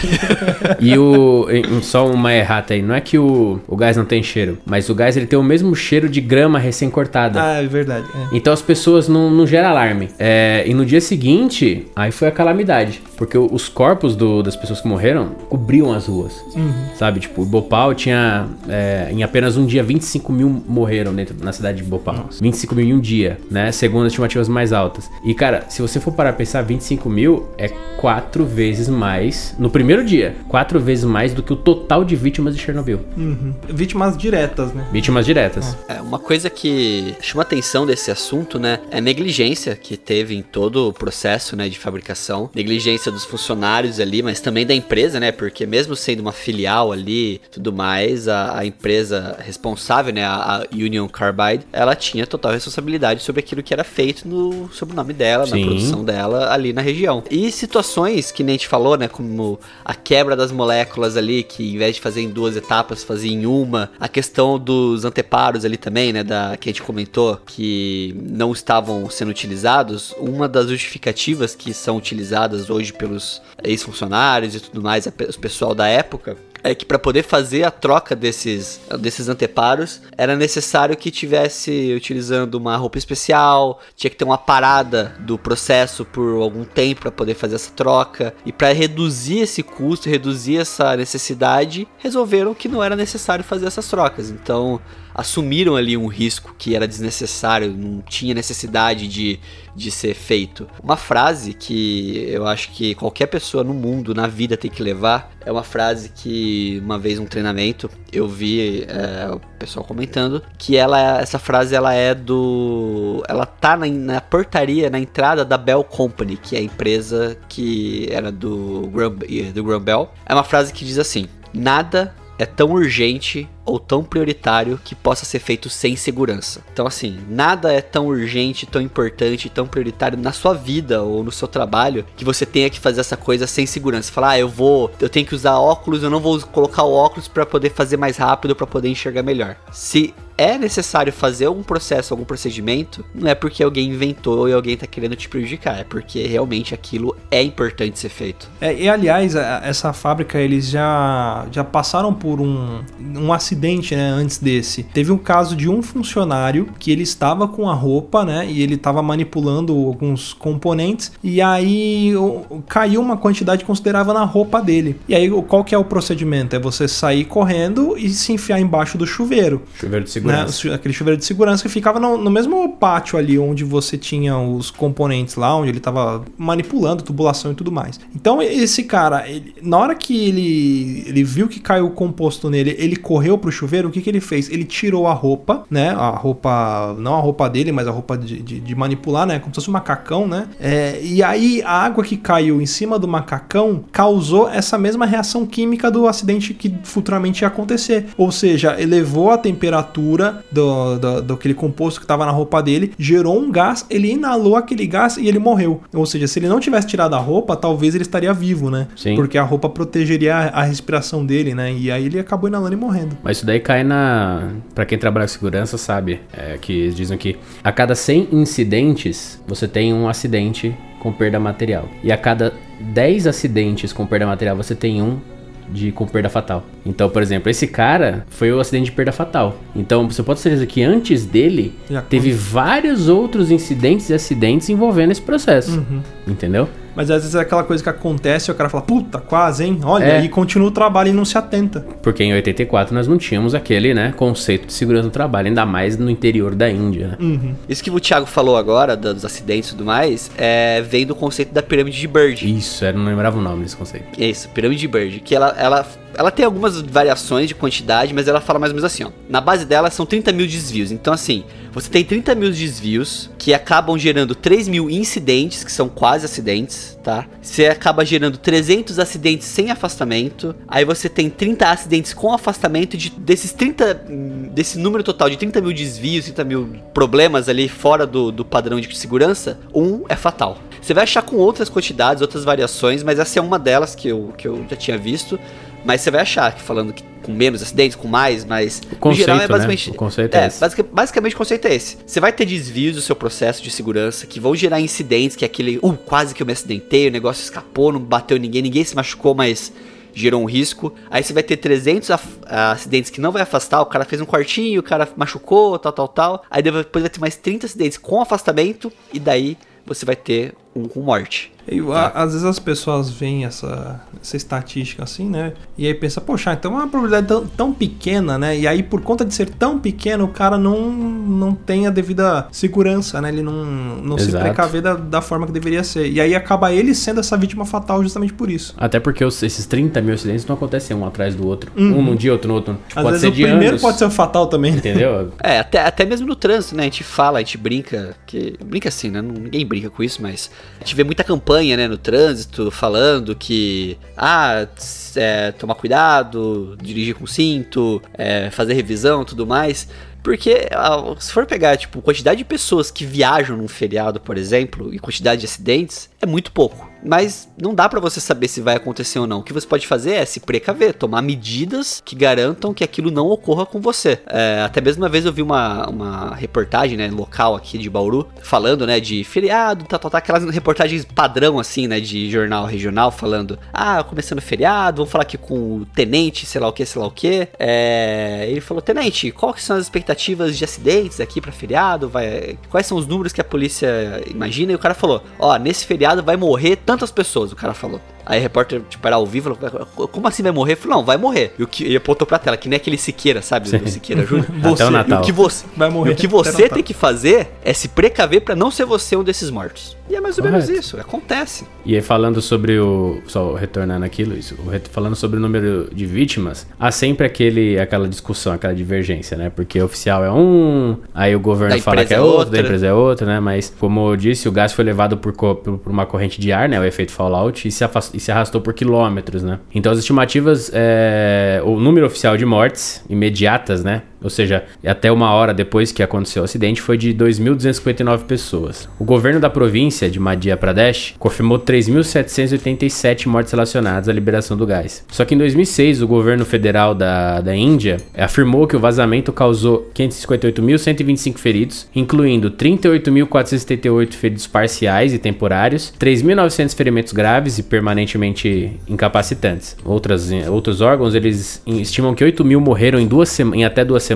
E o. Só uma errata aí. Não é que o, o gás não tem cheiro, mas o gás ele tem o mesmo cheiro de grama recém-cortada. Ah, é verdade. é. Então as pessoas não, não geram alarme. É, e no dia seguinte, aí foi a calamidade. Porque os corpos do- das pessoas que morreram cobriam as ruas. Sabe? Tipo, Bhopal tinha. é, em apenas um dia, 25 mil morreram dentro na cidade de Bhopal. 25 mil em um dia, né? Segundo as estimativas mais altas. E, cara, se você for parar pra pensar, 25 mil é quatro vezes mais. No primeiro dia, quatro vezes mais do que o total de vítimas de Chernobyl. Uhum. Vítimas diretas, né? Vítimas diretas. É, uma coisa que chama atenção desse assunto, né, é a negligência que teve em todo o processo, né, de fabricação. Negligência dos funcionários ali, mas também da empresa, né, porque mesmo sendo uma filial ali, tudo mais, a, a empresa responsável, né, a, a Union Carbide, ela tinha total responsabilidade sobre aquilo que era feito no sobre o nome dela, Sim. na produção dela ali na região. E situações que nem a gente falou, né, como a quebra das moléculas ali, que em vez de fazer em duas etapas, fazia em uma. A questão dos anteparos ali também, né, da que a gente comentou, que não estavam sendo utilizados. Uma das justificativas que são utilizadas hoje pelos ex-funcionários e tudo mais, os pessoal da época, é que para poder fazer a troca desses, desses anteparos era necessário que tivesse utilizando uma roupa especial, tinha que ter uma parada do processo por algum tempo para poder fazer essa troca e para reduzir esse custo, reduzir essa necessidade, resolveram que não era necessário fazer essas trocas. Então assumiram ali um risco que era desnecessário, não tinha necessidade de, de ser feito. Uma frase que eu acho que qualquer pessoa no mundo, na vida, tem que levar, é uma frase que uma vez num treinamento eu vi é, o pessoal comentando que ela, essa frase ela é do, ela tá na, na portaria, na entrada da Bell Company, que é a empresa que era do Graham, do Graham Bell. É uma frase que diz assim: nada é tão urgente ou tão prioritário que possa ser feito sem segurança. Então, assim, nada é tão urgente, tão importante, tão prioritário na sua vida ou no seu trabalho que você tenha que fazer essa coisa sem segurança. Falar, ah, eu vou, eu tenho que usar óculos, eu não vou colocar o óculos para poder fazer mais rápido, para poder enxergar melhor. Se é necessário fazer algum processo, algum procedimento, não é porque alguém inventou e alguém tá querendo te prejudicar, é porque realmente aquilo é importante ser feito. É, e aliás, essa fábrica eles já, já passaram por um, um acidente né, antes desse. Teve um caso de um funcionário que ele estava com a roupa, né? E ele estava manipulando alguns componentes. E aí caiu uma quantidade considerável na roupa dele. E aí o- qual que é o procedimento? É você sair correndo e se enfiar embaixo do chuveiro. Chuveiro de Né? Segurança. O chu- Aquele chuveiro de segurança que ficava no, no mesmo pátio ali onde você tinha os componentes lá, onde ele tava manipulando tubulação e tudo mais. Então esse cara, ele- na hora que ele, ele viu que caiu o composto nele, ele correu pro chuveiro, o que, que ele fez? Ele tirou a roupa, né? A roupa, não a roupa dele, mas a roupa de, de- de manipular, né? Como se fosse um macacão, né? É, e aí a água que caiu em cima do macacão causou essa mesma reação química do acidente que futuramente ia acontecer. Ou seja, elevou a temperatura do, do, do aquele composto que estava na roupa dele, gerou um gás, ele inalou aquele gás e ele morreu. Ou seja, se ele não tivesse tirado a roupa, talvez ele estaria vivo, né? Sim. Porque a roupa protegeria a, a respiração dele, né? E aí ele acabou inalando e morrendo. Mas isso daí cai na. Pra quem trabalha com segurança, sabe? É, que eles dizem que a cada 100 incidentes, você tem um acidente com perda material. E a cada 10 acidentes com perda material, você tem um de com perda fatal. Então, por exemplo, esse cara foi o acidente de perda fatal. Então, você pode ter certeza que antes dele teve vários outros incidentes e acidentes envolvendo esse processo. Uhum. Entendeu? Mas às vezes é aquela coisa que acontece e o cara fala, puta, quase, hein? Olha, É. e continua o trabalho e não se atenta. Porque em 84 nós não tínhamos aquele, né, conceito de segurança do trabalho, ainda mais no interior da Índia. né? Uhum. Isso que o Thiago falou agora, dos acidentes e tudo mais, é, vem do conceito da pirâmide de Bird. Isso, eu não lembrava o nome desse conceito. Isso, pirâmide de Bird. Que ela, ela, ela tem algumas variações de quantidade, mas ela fala mais ou menos assim, ó. Na base dela são 30 mil desvios. Então, assim, você tem 30 mil desvios que acabam gerando 3 mil incidentes, que são quase acidentes, tá? Você acaba gerando 300 acidentes sem afastamento. Aí você tem 30 acidentes com afastamento. De, desses 30. hum, Desse número total de 30 mil desvios, 30 mil problemas ali fora do, do padrão de segurança, um é fatal. Você vai achar com outras quantidades, outras variações, mas essa é uma delas que eu, que eu já tinha visto. Mas você vai achar que falando que com menos acidentes, com mais, mas O conceito, geral é né? basicamente. O conceito é esse. basica- basicamente o conceito é esse. Você vai ter desvios do seu processo de segurança que vão gerar incidentes, que é aquele, uh, quase que eu me acidentei, o negócio escapou, não bateu ninguém, ninguém se machucou, mas gerou um risco. Aí você vai ter 300 af- acidentes que não vai afastar, o cara fez um quartinho, o cara machucou, tal, tal, tal. Aí depois vai ter mais 30 acidentes com afastamento e daí você vai ter um com morte. E, a- às vezes as pessoas veem essa, essa estatística assim, né? E aí pensa, poxa, então é uma probabilidade tão, tão pequena, né? E aí, por conta de ser tão pequeno, o cara não, não tem a devida segurança, né? Ele não, não se precaver da, da forma que deveria ser. E aí acaba ele sendo essa vítima fatal justamente por isso. Até porque os- esses 30 mil acidentes não acontecem um atrás do outro. Um num dia, outro no outro. Uhum. Às pode vezes ser o de primeiro anos, pode ser o fatal também. Entendeu? É, até, até mesmo no trânsito, né? A gente fala, a gente brinca, que brinca assim, né? Ninguém brinca com isso, mas a gente vê muita campanha, né, no trânsito, falando que, ah, é, tomar cuidado, dirigir com cinto, é, fazer revisão, tudo mais. Porque ah, se for pegar, tipo, quantidade de pessoas que viajam num feriado, por exemplo, e quantidade de acidentes, é muito pouco. Mas não dá pra você saber se vai acontecer ou não. O que você pode fazer é se precaver, tomar medidas que garantam que aquilo não ocorra com você. É, até mesmo uma vez eu vi uma, uma reportagem, né, local aqui de Bauru, falando, né, de feriado, tá, tá, tá, aquelas reportagens padrão, assim, né, de jornal regional, falando, ah, começando feriado, vamos falar aqui com o tenente, sei lá o que, sei lá o que. É, ele falou, tenente, que são as expectativas de acidentes aqui pra feriado? Vai, quais são os números que a polícia imagina? E o cara falou, ó, nesse feriado vai morrer tantas pessoas, o cara falou. Aí o repórter, tipo, era ao vivo, falou, como assim vai morrer? Ele falou, não, vai morrer. E o que ele apontou pra tela, que nem aquele Siqueira, sabe? Sim. Do Siqueira Júnior. Até o Natal. E o que você, Vai morrer e o que você tem que fazer é se precaver pra não ser você um desses mortos. E é mais ou menos isso, acontece. E aí falando sobre o. Só retornando aquilo, isso, o re- falando sobre o número de vítimas, há sempre aquele, aquela discussão, aquela divergência, né? Porque o oficial é um, aí o governo Da fala que é é outro, outra. da empresa é outra, né? Mas, como eu disse, o gás foi levado por, por uma corrente de ar, né? O efeito fallout, e se, e se arrastou por quilômetros, né? Então as estimativas, é, o número oficial de mortes imediatas, né? Ou seja, até uma hora depois que aconteceu o acidente, foi de 2.259 pessoas. O governo da província de Madhya Pradesh confirmou 3.787 mortes relacionadas à liberação do gás. Só que em 2006, o governo federal da, da Índia afirmou que o vazamento causou 558.125 feridos, incluindo 38.478 feridos parciais e temporários, 3.900 ferimentos graves e permanentemente incapacitantes. Outras, outros órgãos, eles estimam que 8 mil morreram em, duas em até duas semanas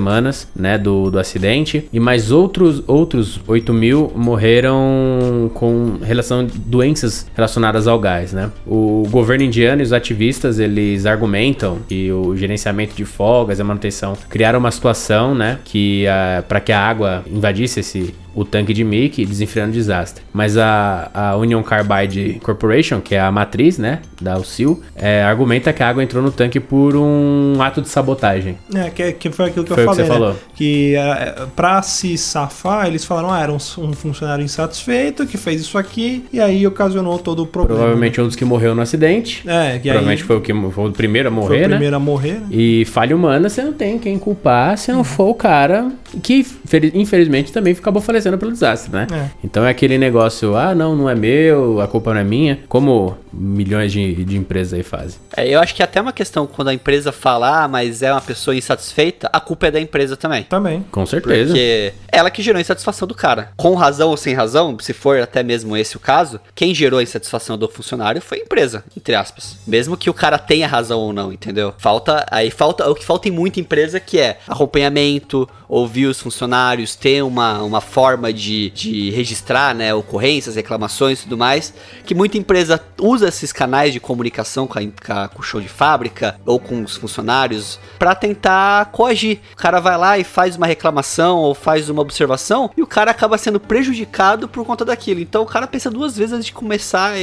né, do, do acidente, e mais outros, outros 8 mil morreram com relação doenças relacionadas ao gás. Né? O governo indiano e os ativistas, eles argumentam que o gerenciamento de folgas e a manutenção criaram uma situação né, que para que a água invadisse esse o tanque de Mickey desenfreando o desastre. Mas a, a Union Carbide Corporation, que é a matriz, né, da UCIL, é, argumenta que a água entrou no tanque por um ato de sabotagem. É, que, que foi aquilo que Foi eu o que falei, você né? falou. Que é, pra se safar, eles falaram, ah, era um, um funcionário insatisfeito que fez isso aqui e aí ocasionou todo o problema. Provavelmente um dos que morreu no acidente. É, e Provavelmente aí foi o, que, foi o primeiro a foi morrer, o né? primeiro a morrer. né? E falha humana, você não tem quem culpar se não for o cara que, fel- infelizmente, também acabou falecendo pelo desastre, né? É. Então é aquele negócio, ah, não, não é meu, a culpa não é minha, como milhões de, de empresas aí fazem. É, eu acho que é até uma questão quando a empresa fala, ah, mas é uma pessoa insatisfeita, a culpa é da empresa também. Também. Com certeza. Porque ela que gerou a insatisfação do cara. Com razão ou sem razão, se for até mesmo esse o caso, quem gerou a insatisfação do funcionário foi a empresa, entre aspas. Mesmo que o cara tenha razão ou não, entendeu? Falta, aí falta, o que falta em muita empresa que é acompanhamento, ouvir os funcionários, ter uma, uma forma de, de registrar, né, ocorrências, reclamações e tudo mais, que muita empresa usa esses canais de comunicação com, a, com, o show de fábrica ou com os funcionários pra tentar coagir. O cara vai lá e faz uma reclamação ou faz uma observação e o cara acaba sendo prejudicado por conta daquilo. Então o cara pensa duas vezes antes de começar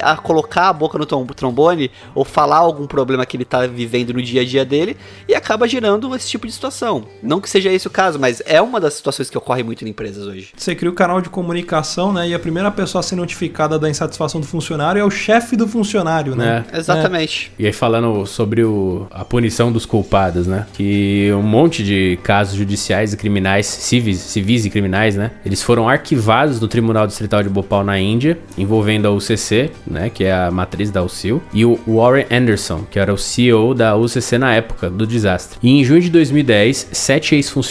a colocar a boca no trombone ou falar algum problema que ele tá vivendo no dia a dia dele e acaba gerando esse tipo de situação. Não que seja esse o caso, mas é uma das situações que ocorre muito em empresas hoje. Você cria o canal de comunicação, né? E a primeira pessoa a ser notificada da insatisfação do funcionário é o chefe do funcionário, né? É. Exatamente. E aí falando sobre o- a punição dos culpados, né? Que um monte de casos judiciais e criminais, civis, civis e criminais, né? Eles foram arquivados no Tribunal Distrital de Bhopal na Índia, envolvendo a UCC, né? Que é a matriz da UCIL, e o Warren Anderson, que era o CEO da UCC na época do desastre. E em junho de 2010, sete ex-funcionários,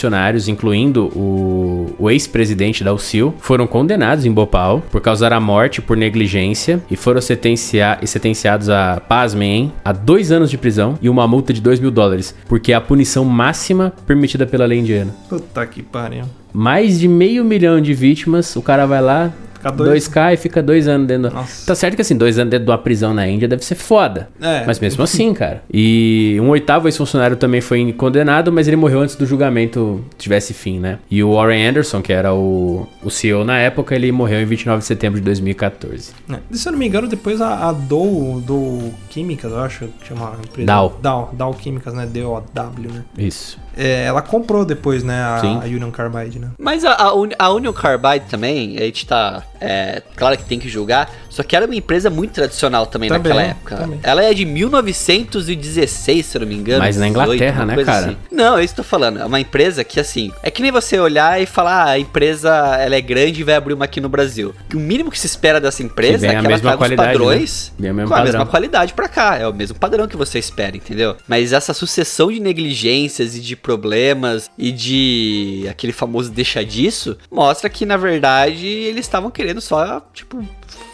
incluindo o, o ex-presidente da UCIL, foram condenados em Bhopal por causar a morte por negligência e foram sentencia- sentenciados a, pasmem, hein, a dois anos de prisão e uma multa de 2 mil dólares, porque é a punição máxima permitida pela lei indiana. Puta que pariu. Mais de meio milhão de vítimas, o cara vai lá, Fica dois- 2K e fica dois anos dentro. Nossa. Tá certo que assim, dois anos dentro de uma prisão na Índia deve ser foda. É. Mas mesmo assim, cara. E um oitavo ex-funcionário também foi condenado, mas ele morreu antes do julgamento tivesse fim, né? E o Warren Anderson, que era o, o CEO na época, ele morreu em 29 de setembro de 2014. É. E se eu não me engano, depois a, a Dow, Dow Químicas, eu acho que chama a empresa. Dow. Dow, Dow Químicas, né? D-O-W, né? Isso. É, ela comprou depois, né? A, Sim. a Union Carbide, né? Mas a, a, Uni- a Union Carbide também, a gente tá. É, claro que tem que julgar, só que era uma empresa muito tradicional também, Também, naquela época. também. Ela é de 1916, se eu não me engano. Mas na 18, Inglaterra, uma né, cara? assim. Não, é isso que eu tô falando. É uma empresa que, assim, é que nem você olhar e falar, ah, a empresa ela é grande e vai abrir uma aqui no Brasil. Que o mínimo que se espera dessa empresa é a que ela mesma traga os qualidade, padrões né? Com a padrão. mesma qualidade pra cá. É o mesmo padrão que você espera, entendeu? Mas essa sucessão de negligências e de problemas e de aquele famoso deixa disso mostra que, na verdade, eles estavam querendo só, tipo,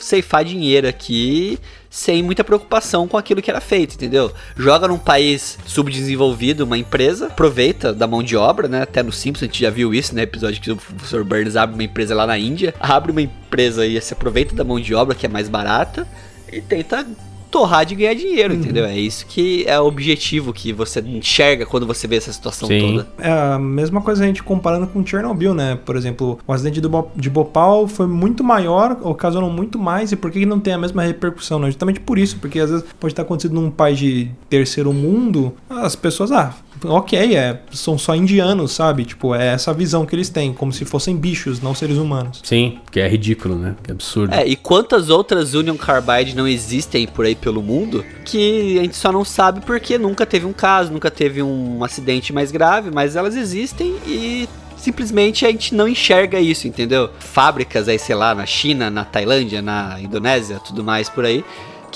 ceifar dinheiro aqui sem muita preocupação com aquilo que era feito, entendeu? Joga num país subdesenvolvido uma empresa, aproveita da mão de obra, né? Até no Simpsons a gente já viu isso, né? Episódio que o Sr. Burns abre uma empresa lá na Índia, abre uma empresa e se aproveita da mão de obra que é mais barata e tenta torrar de ganhar dinheiro, entendeu? É isso que é o objetivo que você enxerga quando você vê essa situação Sim. toda. É a mesma coisa a gente comparando com Chernobyl, né? Por exemplo, o acidente do Bo- de Bhopal foi muito maior, ocasionou muito mais, e por que não tem a mesma repercussão? Né? Justamente por isso, porque às vezes pode estar acontecendo num país de terceiro mundo, as pessoas, ah, ok, é, são só indianos, sabe? Tipo, é essa visão que eles têm, como se fossem bichos, não seres humanos. Sim, que é ridículo, né? Que absurdo. É, e quantas outras Union Carbide não existem por aí pelo mundo que a gente só não sabe porque nunca teve um caso, nunca teve um acidente mais grave, mas elas existem e simplesmente a gente não enxerga isso, entendeu? Fábricas aí, sei lá, na China, na Tailândia, na Indonésia, tudo mais por aí,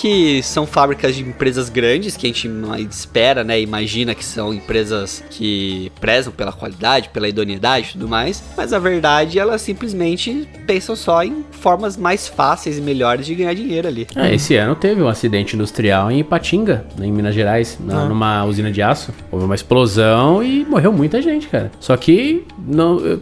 que são fábricas de empresas grandes que a gente espera, né? Imagina que são empresas que prezam pela qualidade, pela idoneidade e tudo mais, mas a verdade elas simplesmente pensam só em formas mais fáceis e melhores de ganhar dinheiro ali. É, esse ano teve um acidente industrial em Ipatinga, em Minas Gerais, na- Ah. numa usina de aço. Houve uma explosão e morreu muita gente, cara. Só que não. eu-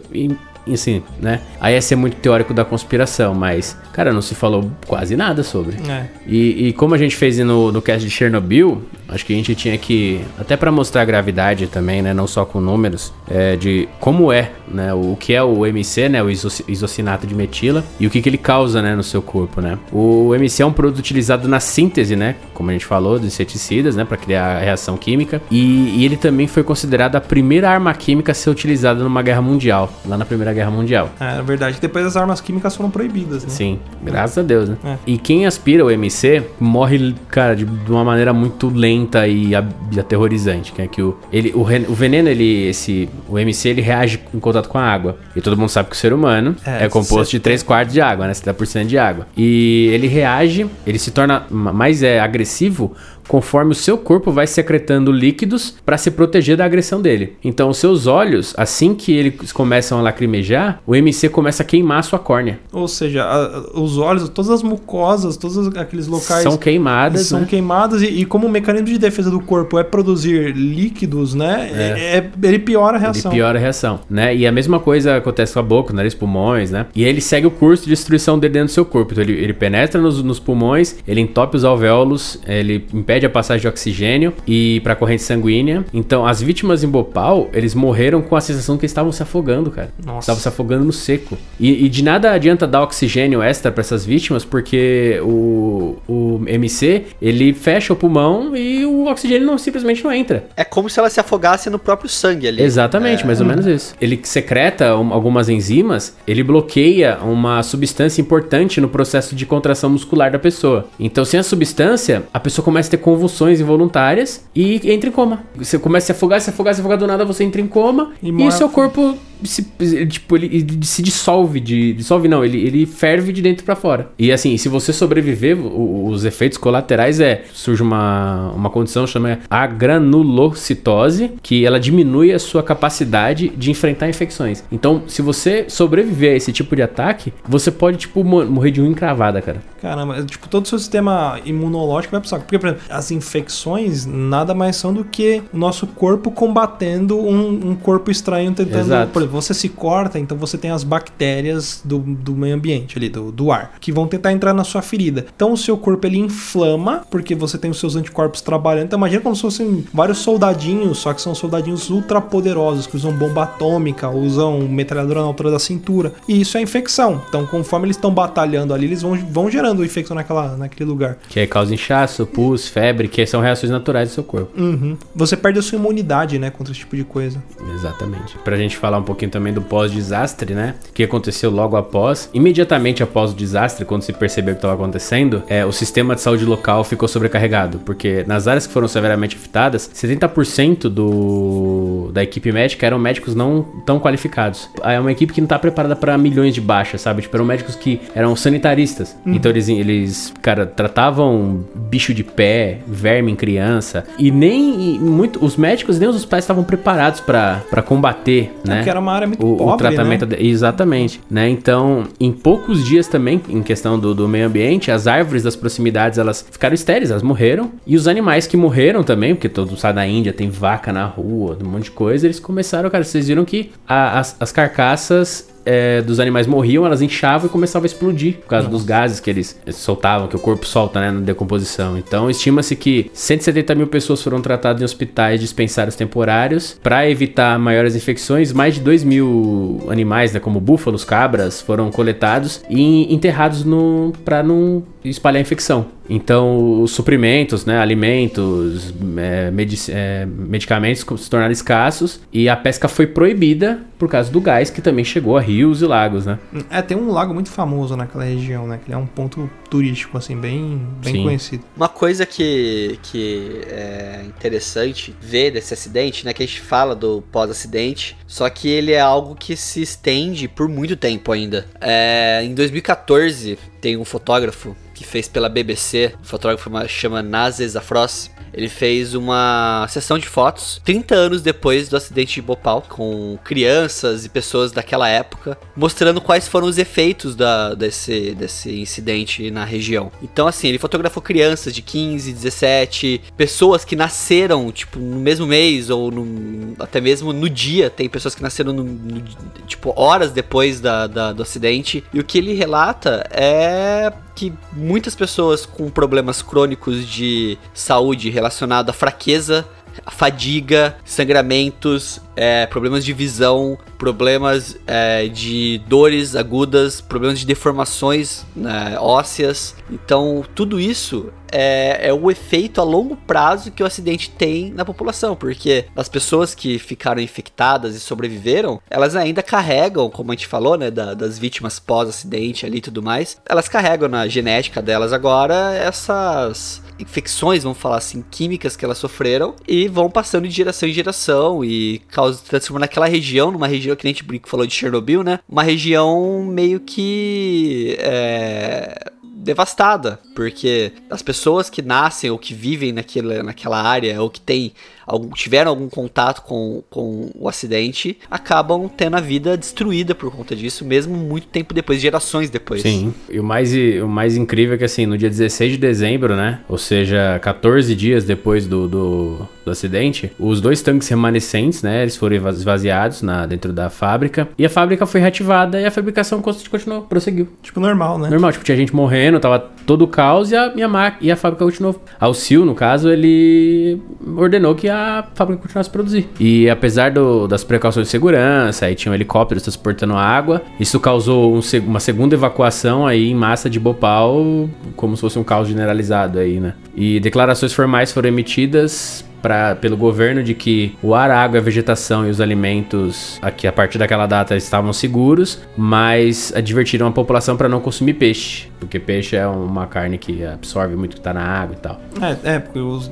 assim, né? Aí ia ser muito teórico da conspiração, mas, cara, não se falou quase nada sobre. É. E, e como a gente fez no, no cast de Chernobyl, acho que a gente tinha que, até pra mostrar a gravidade também, né, não só com números, é, de como é, né, o, que é o MC, né, o isoci- isocinato de metila, e o que, que ele causa, né, no seu corpo, né. O MC é um produto utilizado na síntese, né, como a gente falou, de inseticidas, né, para criar a reação química, e, e ele também foi considerado a primeira arma química a ser utilizada numa guerra mundial, lá na Primeira Guerra Mundial. É, na verdade, depois as armas químicas foram proibidas, né? Sim, graças a Deus, né? É. E quem aspira o MC morre, cara, de, de uma maneira muito lenta e, a- e aterrorizante, que é que o, ele, o, o veneno, ele, esse, o MC, ele reage em contato com a água. E todo mundo sabe que o ser humano É, é, composto de 3 quartos de água, né? 70% de água. E ele reage, ele se torna ma- mais é, agressivo conforme o seu corpo vai secretando líquidos para se proteger da agressão dele. Então, os seus olhos, assim que eles começam a lacrimejar, o MC começa a queimar a sua córnea. Ou seja, a- os olhos, todas as mucosas, todos aqueles locais São queimadas, são né? queimadas e, e como o mecanismo de defesa do corpo é produzir líquidos, né? é- é- ele piora a Ele reação. piora a reação, né? E a mesma coisa acontece com a boca, nariz, pulmões, né? E ele segue o curso de destruição dele dentro do seu corpo. Então ele, ele penetra nos, nos pulmões, ele entope os alvéolos, ele impede a passagem de oxigênio e para a corrente sanguínea. Então as vítimas em Bhopal, eles morreram com a sensação que estavam se afogando, cara. Nossa. Estavam se afogando no seco. E, e de nada adianta dar oxigênio extra para essas vítimas, porque o, o MC, ele fecha o pulmão e o oxigênio não, simplesmente não entra. É como se ela se afogasse no próprio sangue ali. Exatamente, mais ou menos isso. Ele secreta um- algumas enzimas, ele bloqueia uma substância importante no processo de contração muscular da pessoa. Então, sem a substância, a pessoa começa a ter convulsões involuntárias e entra em coma. Você começa a se afogar, se afogar, se afogar do nada, você entra em coma E e, seu corpo se, tipo, ele, ele se dissolve de. Dissolve não, ele, ele ferve de dentro pra fora. E assim, se você sobreviver, o- os efeitos colaterais é. Surge uma, uma condição chamada agranulocitose, que ela diminui a sua capacidade de enfrentar infecções. Então, se você sobreviver a esse tipo de ataque, você pode, tipo, mo- morrer de unha encravada, cara. Caramba, é, tipo, todo o seu sistema imunológico vai pro saco. Porque, por exemplo, as infecções nada mais são do que o nosso corpo combatendo um, um corpo estranho tentando. Exato. Você se corta, então você tem as bactérias do, do meio ambiente ali, do, do ar, que vão tentar entrar na sua ferida. Então o seu corpo ele inflama, porque você tem os seus anticorpos trabalhando. Então imagina como se fossem vários soldadinhos, só que são soldadinhos ultra poderosos, que usam bomba atômica, usam metralhadora na altura da cintura. E isso é infecção. Então, conforme eles estão batalhando ali, eles vão, vão gerando infecção naquela, naquele lugar. Que aí causa inchaço, pus, febre, que são reações naturais do seu corpo. Uhum. Você perde a sua imunidade, né, contra esse tipo de coisa. Exatamente. Pra gente falar um pouquinho também do pós-desastre, né? Que aconteceu logo após. Imediatamente após o desastre, quando se percebeu o que estava acontecendo, é, o sistema de saúde local ficou sobrecarregado. Porque nas áreas que foram severamente afetadas, 70% do, da equipe médica eram médicos não tão qualificados. É uma equipe que não tá preparada para milhões de baixas, sabe? Tipo, eram médicos que eram sanitaristas. Então eles, eles, cara, tratavam bicho de pé, verme em criança. E nem e muito. Os médicos nem os pais estavam preparados para combater, né? porque era uma área muito o, o pobre, tratamento né? de- exatamente, né? Então, em poucos dias também, em questão do, do meio ambiente, as árvores das proximidades elas ficaram estéreis, elas morreram. E os animais que morreram também, porque todo mundo sabe da Índia, tem vaca na rua, um monte de coisa, eles começaram, cara, vocês viram que a- as, as carcaças é, dos animais morriam, elas inchavam e começavam a explodir por causa dos gases que eles soltavam, que o corpo solta, né, na decomposição. Então, estima-se que 170 mil pessoas foram tratadas em hospitais dispensários temporários para evitar maiores infecções. Mais de 2 mil animais, né, como búfalos, cabras, foram coletados e enterrados no para não espalhar a infecção. Então, os suprimentos, né, alimentos, é, medic é, medicamentos se tornaram escassos e a pesca foi proibida por causa do gás que também chegou a rios e lagos, né? É, tem um lago muito famoso naquela região, né? Que é um ponto turístico, assim, bem, bem Sim. conhecido. Uma coisa que, que é interessante ver desse acidente, né? Que a gente fala do pós-acidente, só que ele é algo que se estende por muito tempo ainda. É, em 2014, tem um fotógrafo que fez pela BBC, o fotógrafo chama Nazes Afros. Ele fez uma sessão de fotos 30 anos depois do acidente de Bhopal, com crianças e pessoas daquela época, mostrando quais foram os efeitos da, desse, desse incidente na região. Então, assim, ele fotografou crianças de 15, 17, pessoas que nasceram, tipo, no mesmo mês, ou no, até mesmo no dia. Tem pessoas que nasceram, no, no, tipo, horas depois da, da, do acidente. E o que ele relata é que muitas pessoas com problemas crônicos de saúde relacionado à fraqueza, fadiga, sangramentos, é, problemas de visão, problemas é, de dores agudas, problemas de deformações né, ósseas. Então, tudo isso é, é o efeito a longo prazo que o acidente tem na população, porque as pessoas que ficaram infectadas e sobreviveram, elas ainda carregam, como a gente falou, né, da, das vítimas pós-acidente ali e tudo mais, elas carregam na genética delas agora essas infecções, vamos falar assim, químicas que elas sofreram e vão passando de geração em geração e causa, transformando aquela região numa região que a gente falou de Chernobyl, né? Uma região meio que é, devastada, porque as pessoas que nascem ou que vivem naquela, naquela área ou que tem algum, tiveram algum contato com, com o acidente acabam tendo a vida destruída por conta disso, mesmo muito tempo depois, gerações depois. Sim. E o mais, o mais incrível é que, assim, no dia 16 de dezembro, né? Ou seja, 14 dias depois do, do, do acidente, os dois tanques remanescentes, né? Eles foram esvaziados na, dentro da fábrica. E a fábrica foi reativada e a fabricação continuou, prosseguiu. Tipo, normal, né? Normal, tipo, tinha gente morrendo, tava todo o caos e a, e a, e a fábrica continuou. A Sil, no caso, ele ordenou que a fábrica continuasse a produzir. E apesar do, das precauções de segurança, aí tinham helicópteros transportando água, isso causou um, uma segunda evacuação aí em massa de Bhopal, como se fosse um caos generalizado aí, né? E declarações formais foram emitidas pra, pelo governo de que o ar, a água, a vegetação e os alimentos aqui a partir daquela data estavam seguros, mas advertiram a população para não consumir peixe, porque peixe é uma carne que absorve muito que tá na água e tal. É, é porque os,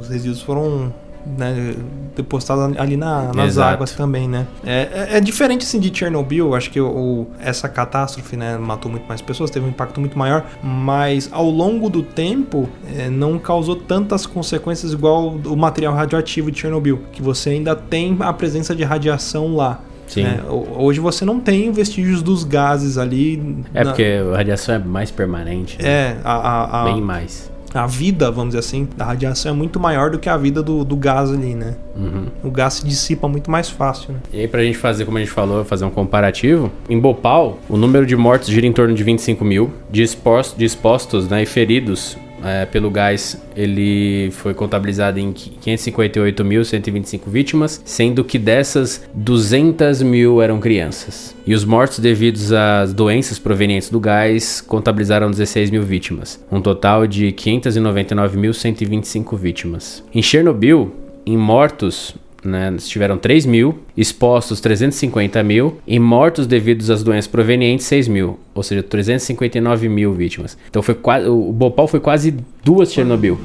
os resíduos foram né, depositado ali na, nas Exato. águas também, né? É, é, é diferente assim de Chernobyl, acho que o, o- essa catástrofe, né, matou muito mais pessoas, teve um impacto muito maior, mas ao longo do tempo é, não causou tantas consequências igual o material radioativo de Chernobyl, que você ainda tem a presença de radiação lá. Sim. né? Ho- Hoje você não tem vestígios dos gases ali. É na- porque a radiação é mais permanente, né? É, a, a, a, bem mais. A vida, vamos dizer assim, da radiação é muito maior do que a vida do, do gás ali, né? Uhum. O gás se dissipa muito mais fácil, né? E aí, pra gente fazer, como a gente falou, fazer um comparativo, em Bhopal, o número de mortos gira em torno de 25 mil, de, expos- de expostos né, e feridos é, pelo gás, ele foi contabilizado em 558.125 vítimas, sendo que dessas, 200 mil eram crianças. E os mortos devidos às doenças provenientes do gás contabilizaram 16 mil vítimas, um total de 599.125 vítimas. Em Chernobyl, em mortos, né, tiveram 3 mil, expostos 350 mil e mortos devidos às doenças provenientes 6 mil, ou seja, 359 mil vítimas. Então foi quase, o Bhopal foi quase duas Chernobyl,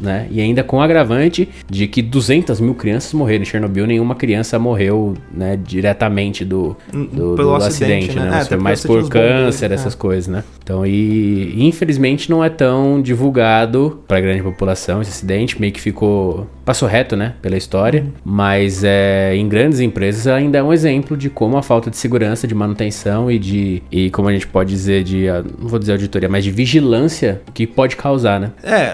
né? E ainda com o agravante de que 200 mil crianças morreram em Chernobyl, nenhuma criança morreu, né, diretamente do, do, do- acidente, acidente, né? né? É, foi mais por bombeiros, câncer, né? essas coisas, né? Então, e infelizmente não é tão divulgado pra grande população esse acidente, meio que ficou passou reto, né, pela história, Uhum. mas é em grandes em- empresas ainda é um exemplo de como a falta de segurança, de manutenção e de. E como a gente pode dizer, de. ah, Não vou dizer auditoria, mas de vigilância que pode causar, né? É,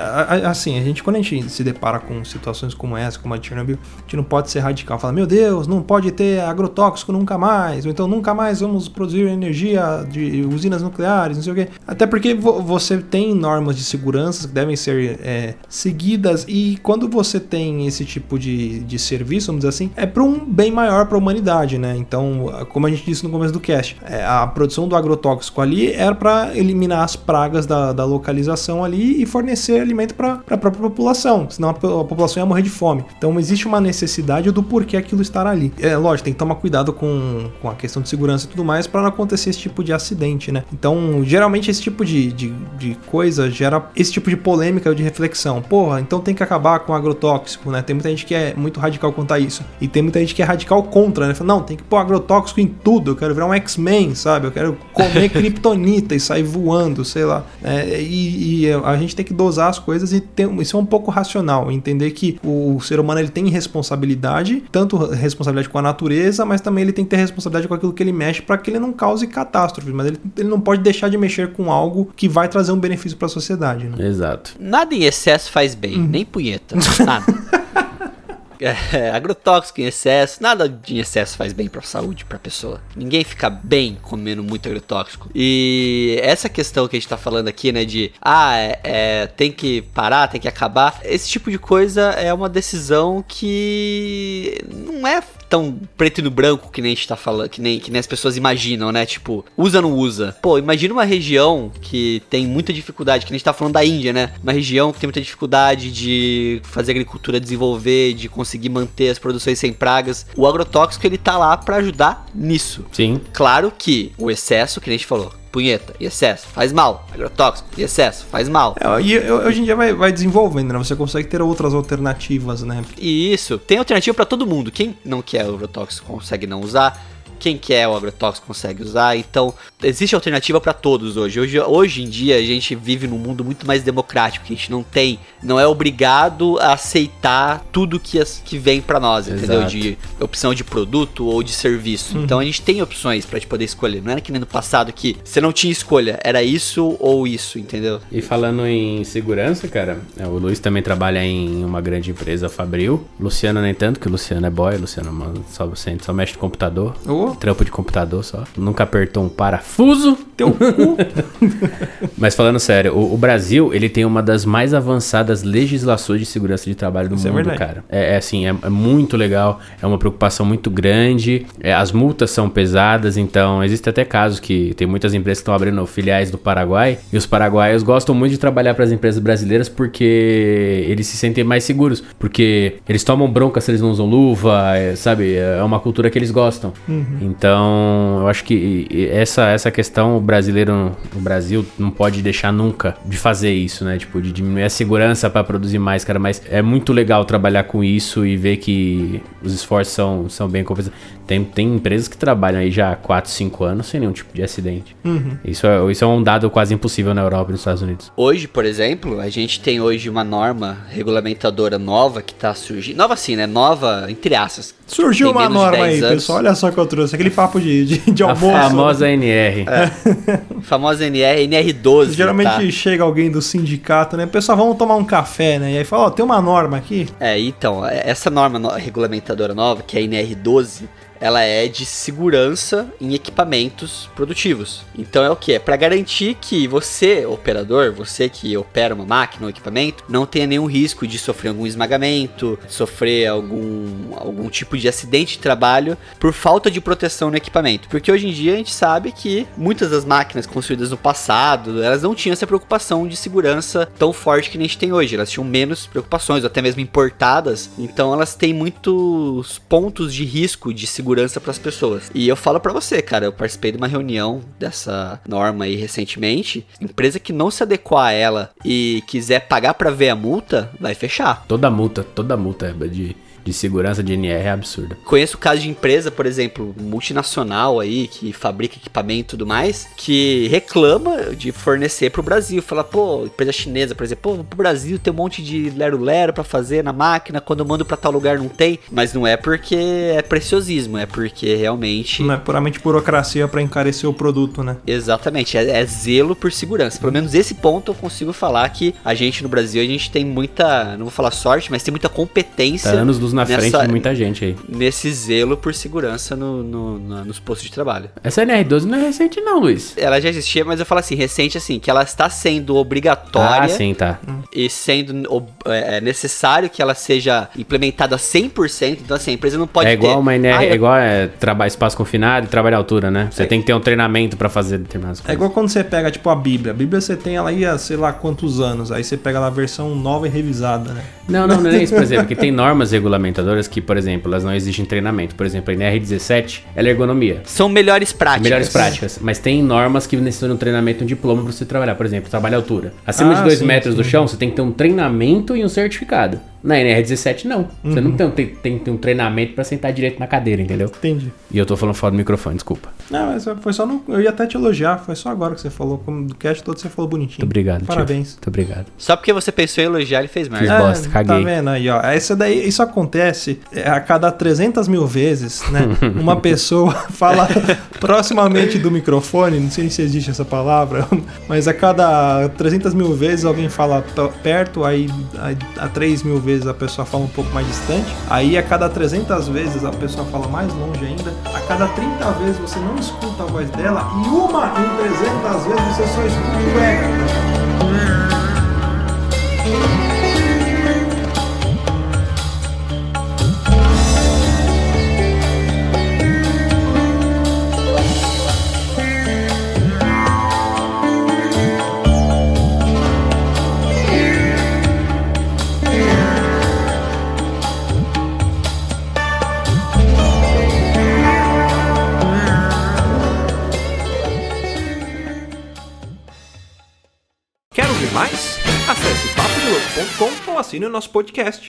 assim, a gente, quando a gente se depara com situações como essa, como a de Chernobyl, a gente não pode ser radical. Falar, meu Deus, não pode ter agrotóxico nunca mais, ou então nunca mais vamos produzir energia de usinas nucleares, não sei o quê. Até porque vo- você tem normas de segurança que devem ser é, seguidas, e quando você tem esse tipo de, de serviço, vamos dizer assim, é para um bem maior para a humanidade, né? Então, como a gente disse no começo do cast, é, a produção do agrotóxico ali era para eliminar as pragas da, da localização ali e fornecer alimento para a própria população, senão a população ia morrer de fome. Então, existe uma necessidade do porquê aquilo estar ali. É lógico, tem que tomar cuidado com, com a questão de segurança e tudo mais para não acontecer esse tipo de acidente, né? Então, geralmente, esse tipo de, de, de coisa gera esse tipo de polêmica ou de reflexão. Porra, então tem que acabar com o agrotóxico, né? Tem muita gente que é muito radical quanto a isso. E tem muita gente que é radical contra, né? Fala, não, tem que pôr agrotóxico em tudo. Eu quero virar um X-Men, sabe? Eu quero comer kryptonita e sair voando, sei lá. É, e, e a gente tem que dosar as coisas e ter, isso é um pouco racional. Entender que o ser humano ele tem responsabilidade, tanto responsabilidade com a natureza, mas também ele tem que ter responsabilidade com aquilo que ele mexe para que ele não cause catástrofe. Mas ele, ele não pode deixar de mexer com algo que vai trazer um benefício para a sociedade, né? Exato. Nada em excesso faz bem, Uhum. nem punheta. Nada. É, agrotóxico em excesso, nada de excesso faz bem pra saúde, pra pessoa. Ninguém fica bem comendo muito agrotóxico. E essa questão que a gente tá falando aqui, né, de ah, é, é, tem que parar, tem que acabar, esse tipo de coisa é uma decisão que não é tão preto e no branco que nem a gente tá falando, que nem, que nem as pessoas imaginam, né? Tipo, usa ou não usa. Pô, imagina uma região que tem muita dificuldade, que nem a gente tá falando da Índia, né? Uma região que tem muita dificuldade de fazer agricultura desenvolver, de conseguir manter as produções sem pragas. O agrotóxico, ele tá lá pra ajudar nisso. Sim. Claro que o excesso, que nem a gente falou, punheta e excesso faz mal. Agrotóxico e excesso faz mal. É, e hoje em dia vai, vai desenvolvendo, né? Você consegue ter outras alternativas, né? E isso, tem alternativa pra todo mundo. Quem não quer agrotóxico consegue não usar. Quem quer o agrotóxico consegue usar. Então, existe alternativa pra todos hoje. hoje. Hoje em dia, a gente vive num mundo muito mais democrático. Que a gente não tem, não é obrigado a aceitar tudo que, as, que vem pra nós, entendeu? Exato. De opção de produto ou de serviço. Então, a gente tem opções pra gente poder escolher. Não era que nem no passado que você não tinha escolha. Era isso ou isso, entendeu? E falando em segurança, cara, é, o Luiz também trabalha em uma grande empresa, Fabril. Luciano nem tanto, que o Luciano é boy, o Luciano mano, só, só mexe no computador. Trampo de computador só. Nunca apertou um parafuso. teu cu. Mas falando sério, o, o Brasil, ele tem uma das mais avançadas legislações de segurança de trabalho do Isso é mundo, verdade. cara. É, é assim, é, é muito legal, é uma preocupação muito grande, é, as multas são pesadas, então existe até casos que tem muitas empresas que estão abrindo filiais do Paraguai, e os paraguaios gostam muito de trabalhar para as empresas brasileiras porque eles se sentem mais seguros, porque eles tomam bronca se eles não usam luva, é, sabe? É uma cultura que eles gostam. Então, eu acho que essa, essa questão o brasileiro, o Brasil não pode deixar nunca de fazer isso, né? Tipo, de diminuir a segurança para produzir mais, cara. Mas é muito legal trabalhar com isso e ver que os esforços são, são bem compensados. Tem, tem empresas que trabalham aí já há 4, 5 anos sem nenhum tipo de acidente. Isso, é, isso é um dado quase impossível na Europa e nos Estados Unidos. Hoje, por exemplo, a gente tem hoje uma norma regulamentadora nova que tá surgindo. Nova assim, né? Nova, entre aspas. Surgiu uma norma 10 aí, anos. pessoal. Olha só que eu trouxe. Aquele papo de, de, de A almoço. famosa NR. Famosa NR, NR12. Geralmente tá? chega alguém do sindicato, né? Pessoal, vamos tomar um café, né? E aí fala, ó, tem uma norma aqui. É, então, essa norma no- regulamentadora nova, que é a NR12, ela é de segurança em equipamentos produtivos. Então é o que? É para garantir que você, operador, você que opera uma máquina ou equipamento, não tenha nenhum risco de sofrer algum esmagamento, sofrer algum, algum tipo de acidente de trabalho por falta de proteção no equipamento. Porque hoje em dia a gente sabe que muitas das máquinas construídas no passado, elas não tinham essa preocupação de segurança tão forte que a gente tem hoje. Elas tinham menos preocupações, até mesmo importadas. Então elas têm muitos pontos de risco de segurança para as pessoas. E eu falo para você, cara, eu participei de uma reunião dessa norma aí recentemente. Empresa que não se adequar a ela e quiser pagar para ver a multa, vai fechar. Toda multa, toda multa é de, de segurança de NR é absurda. Conheço casos de empresa, por exemplo, multinacional aí, que fabrica equipamento e tudo mais, que reclama de fornecer pro Brasil. Fala, pô, empresa chinesa, por exemplo, pô, pro Brasil tem um monte de lero-lero pra fazer na máquina, quando eu mando pra tal lugar não tem. Mas não é porque é preciosismo, é porque realmente. Não é puramente burocracia pra encarecer o produto, né? Exatamente, é, é zelo por segurança. Pelo menos esse ponto eu consigo falar que a gente no Brasil, a gente tem muita, não vou falar sorte, mas tem muita competência. Tá anos luz na frente nessa- de muita gente aí. Nesse zelo por segurança no, no- na- nos postos de trabalho. Essa NR12 não é recente não, Luiz. Ela já existia, mas eu falo assim, recente assim, que ela está sendo obrigatória Ah, sim, tá. e sendo é, é necessário que ela seja implementada 100%. Então assim, a empresa não pode é igual ter... uma NR, Ah, é igual é, trabalho espaço confinado e trabalho à altura, né? Você É. tem que ter um treinamento pra fazer determinadas É coisas. igual quando você pega, tipo, a Bíblia. A Bíblia você tem ela aí há sei lá quantos anos. Aí você pega lá a versão nova e revisada, né? Não, não, não é isso, por exemplo, que tem normas regulamentadoras que, por exemplo, elas não exigem treinamento. Por exemplo, a NR17, ela é ergonomia. São melhores práticas. Melhores práticas, mas tem normas que necessitam de um treinamento e um diploma pra você trabalhar. Por exemplo, trabalho à altura. Acima Ah, de 2 sim, metros do sim. chão, você tem que ter um treinamento e um certificado. Na NR17, não. Você Uhum. não tem, tem, tem que ter um treinamento pra sentar direito na cadeira, entendeu? Entendi. E eu tô falando fora do microfone, desculpa. Não, mas foi só no. Eu ia até te elogiar. Foi só agora que você falou. Como do cast todo você falou bonitinho. Muito obrigado, tio. Parabéns. Muito obrigado. Só porque você pensou em elogiar, ele fez merda. Fiz bosta, Tá caguei. vendo aí, ó. Isso, daí, isso acontece é, a cada 300 mil vezes, né? Uma pessoa fala proximamente do microfone, não sei se existe essa palavra, mas a cada 300 mil vezes alguém fala perto, aí, aí a 3 mil vezes a pessoa fala um pouco mais distante, aí a cada 300 vezes a pessoa fala mais longe ainda, a cada 30 vezes você não escuta a voz dela, e uma em 300 vezes você só escuta o ega. Papodelouco.com ou assine o nosso podcast.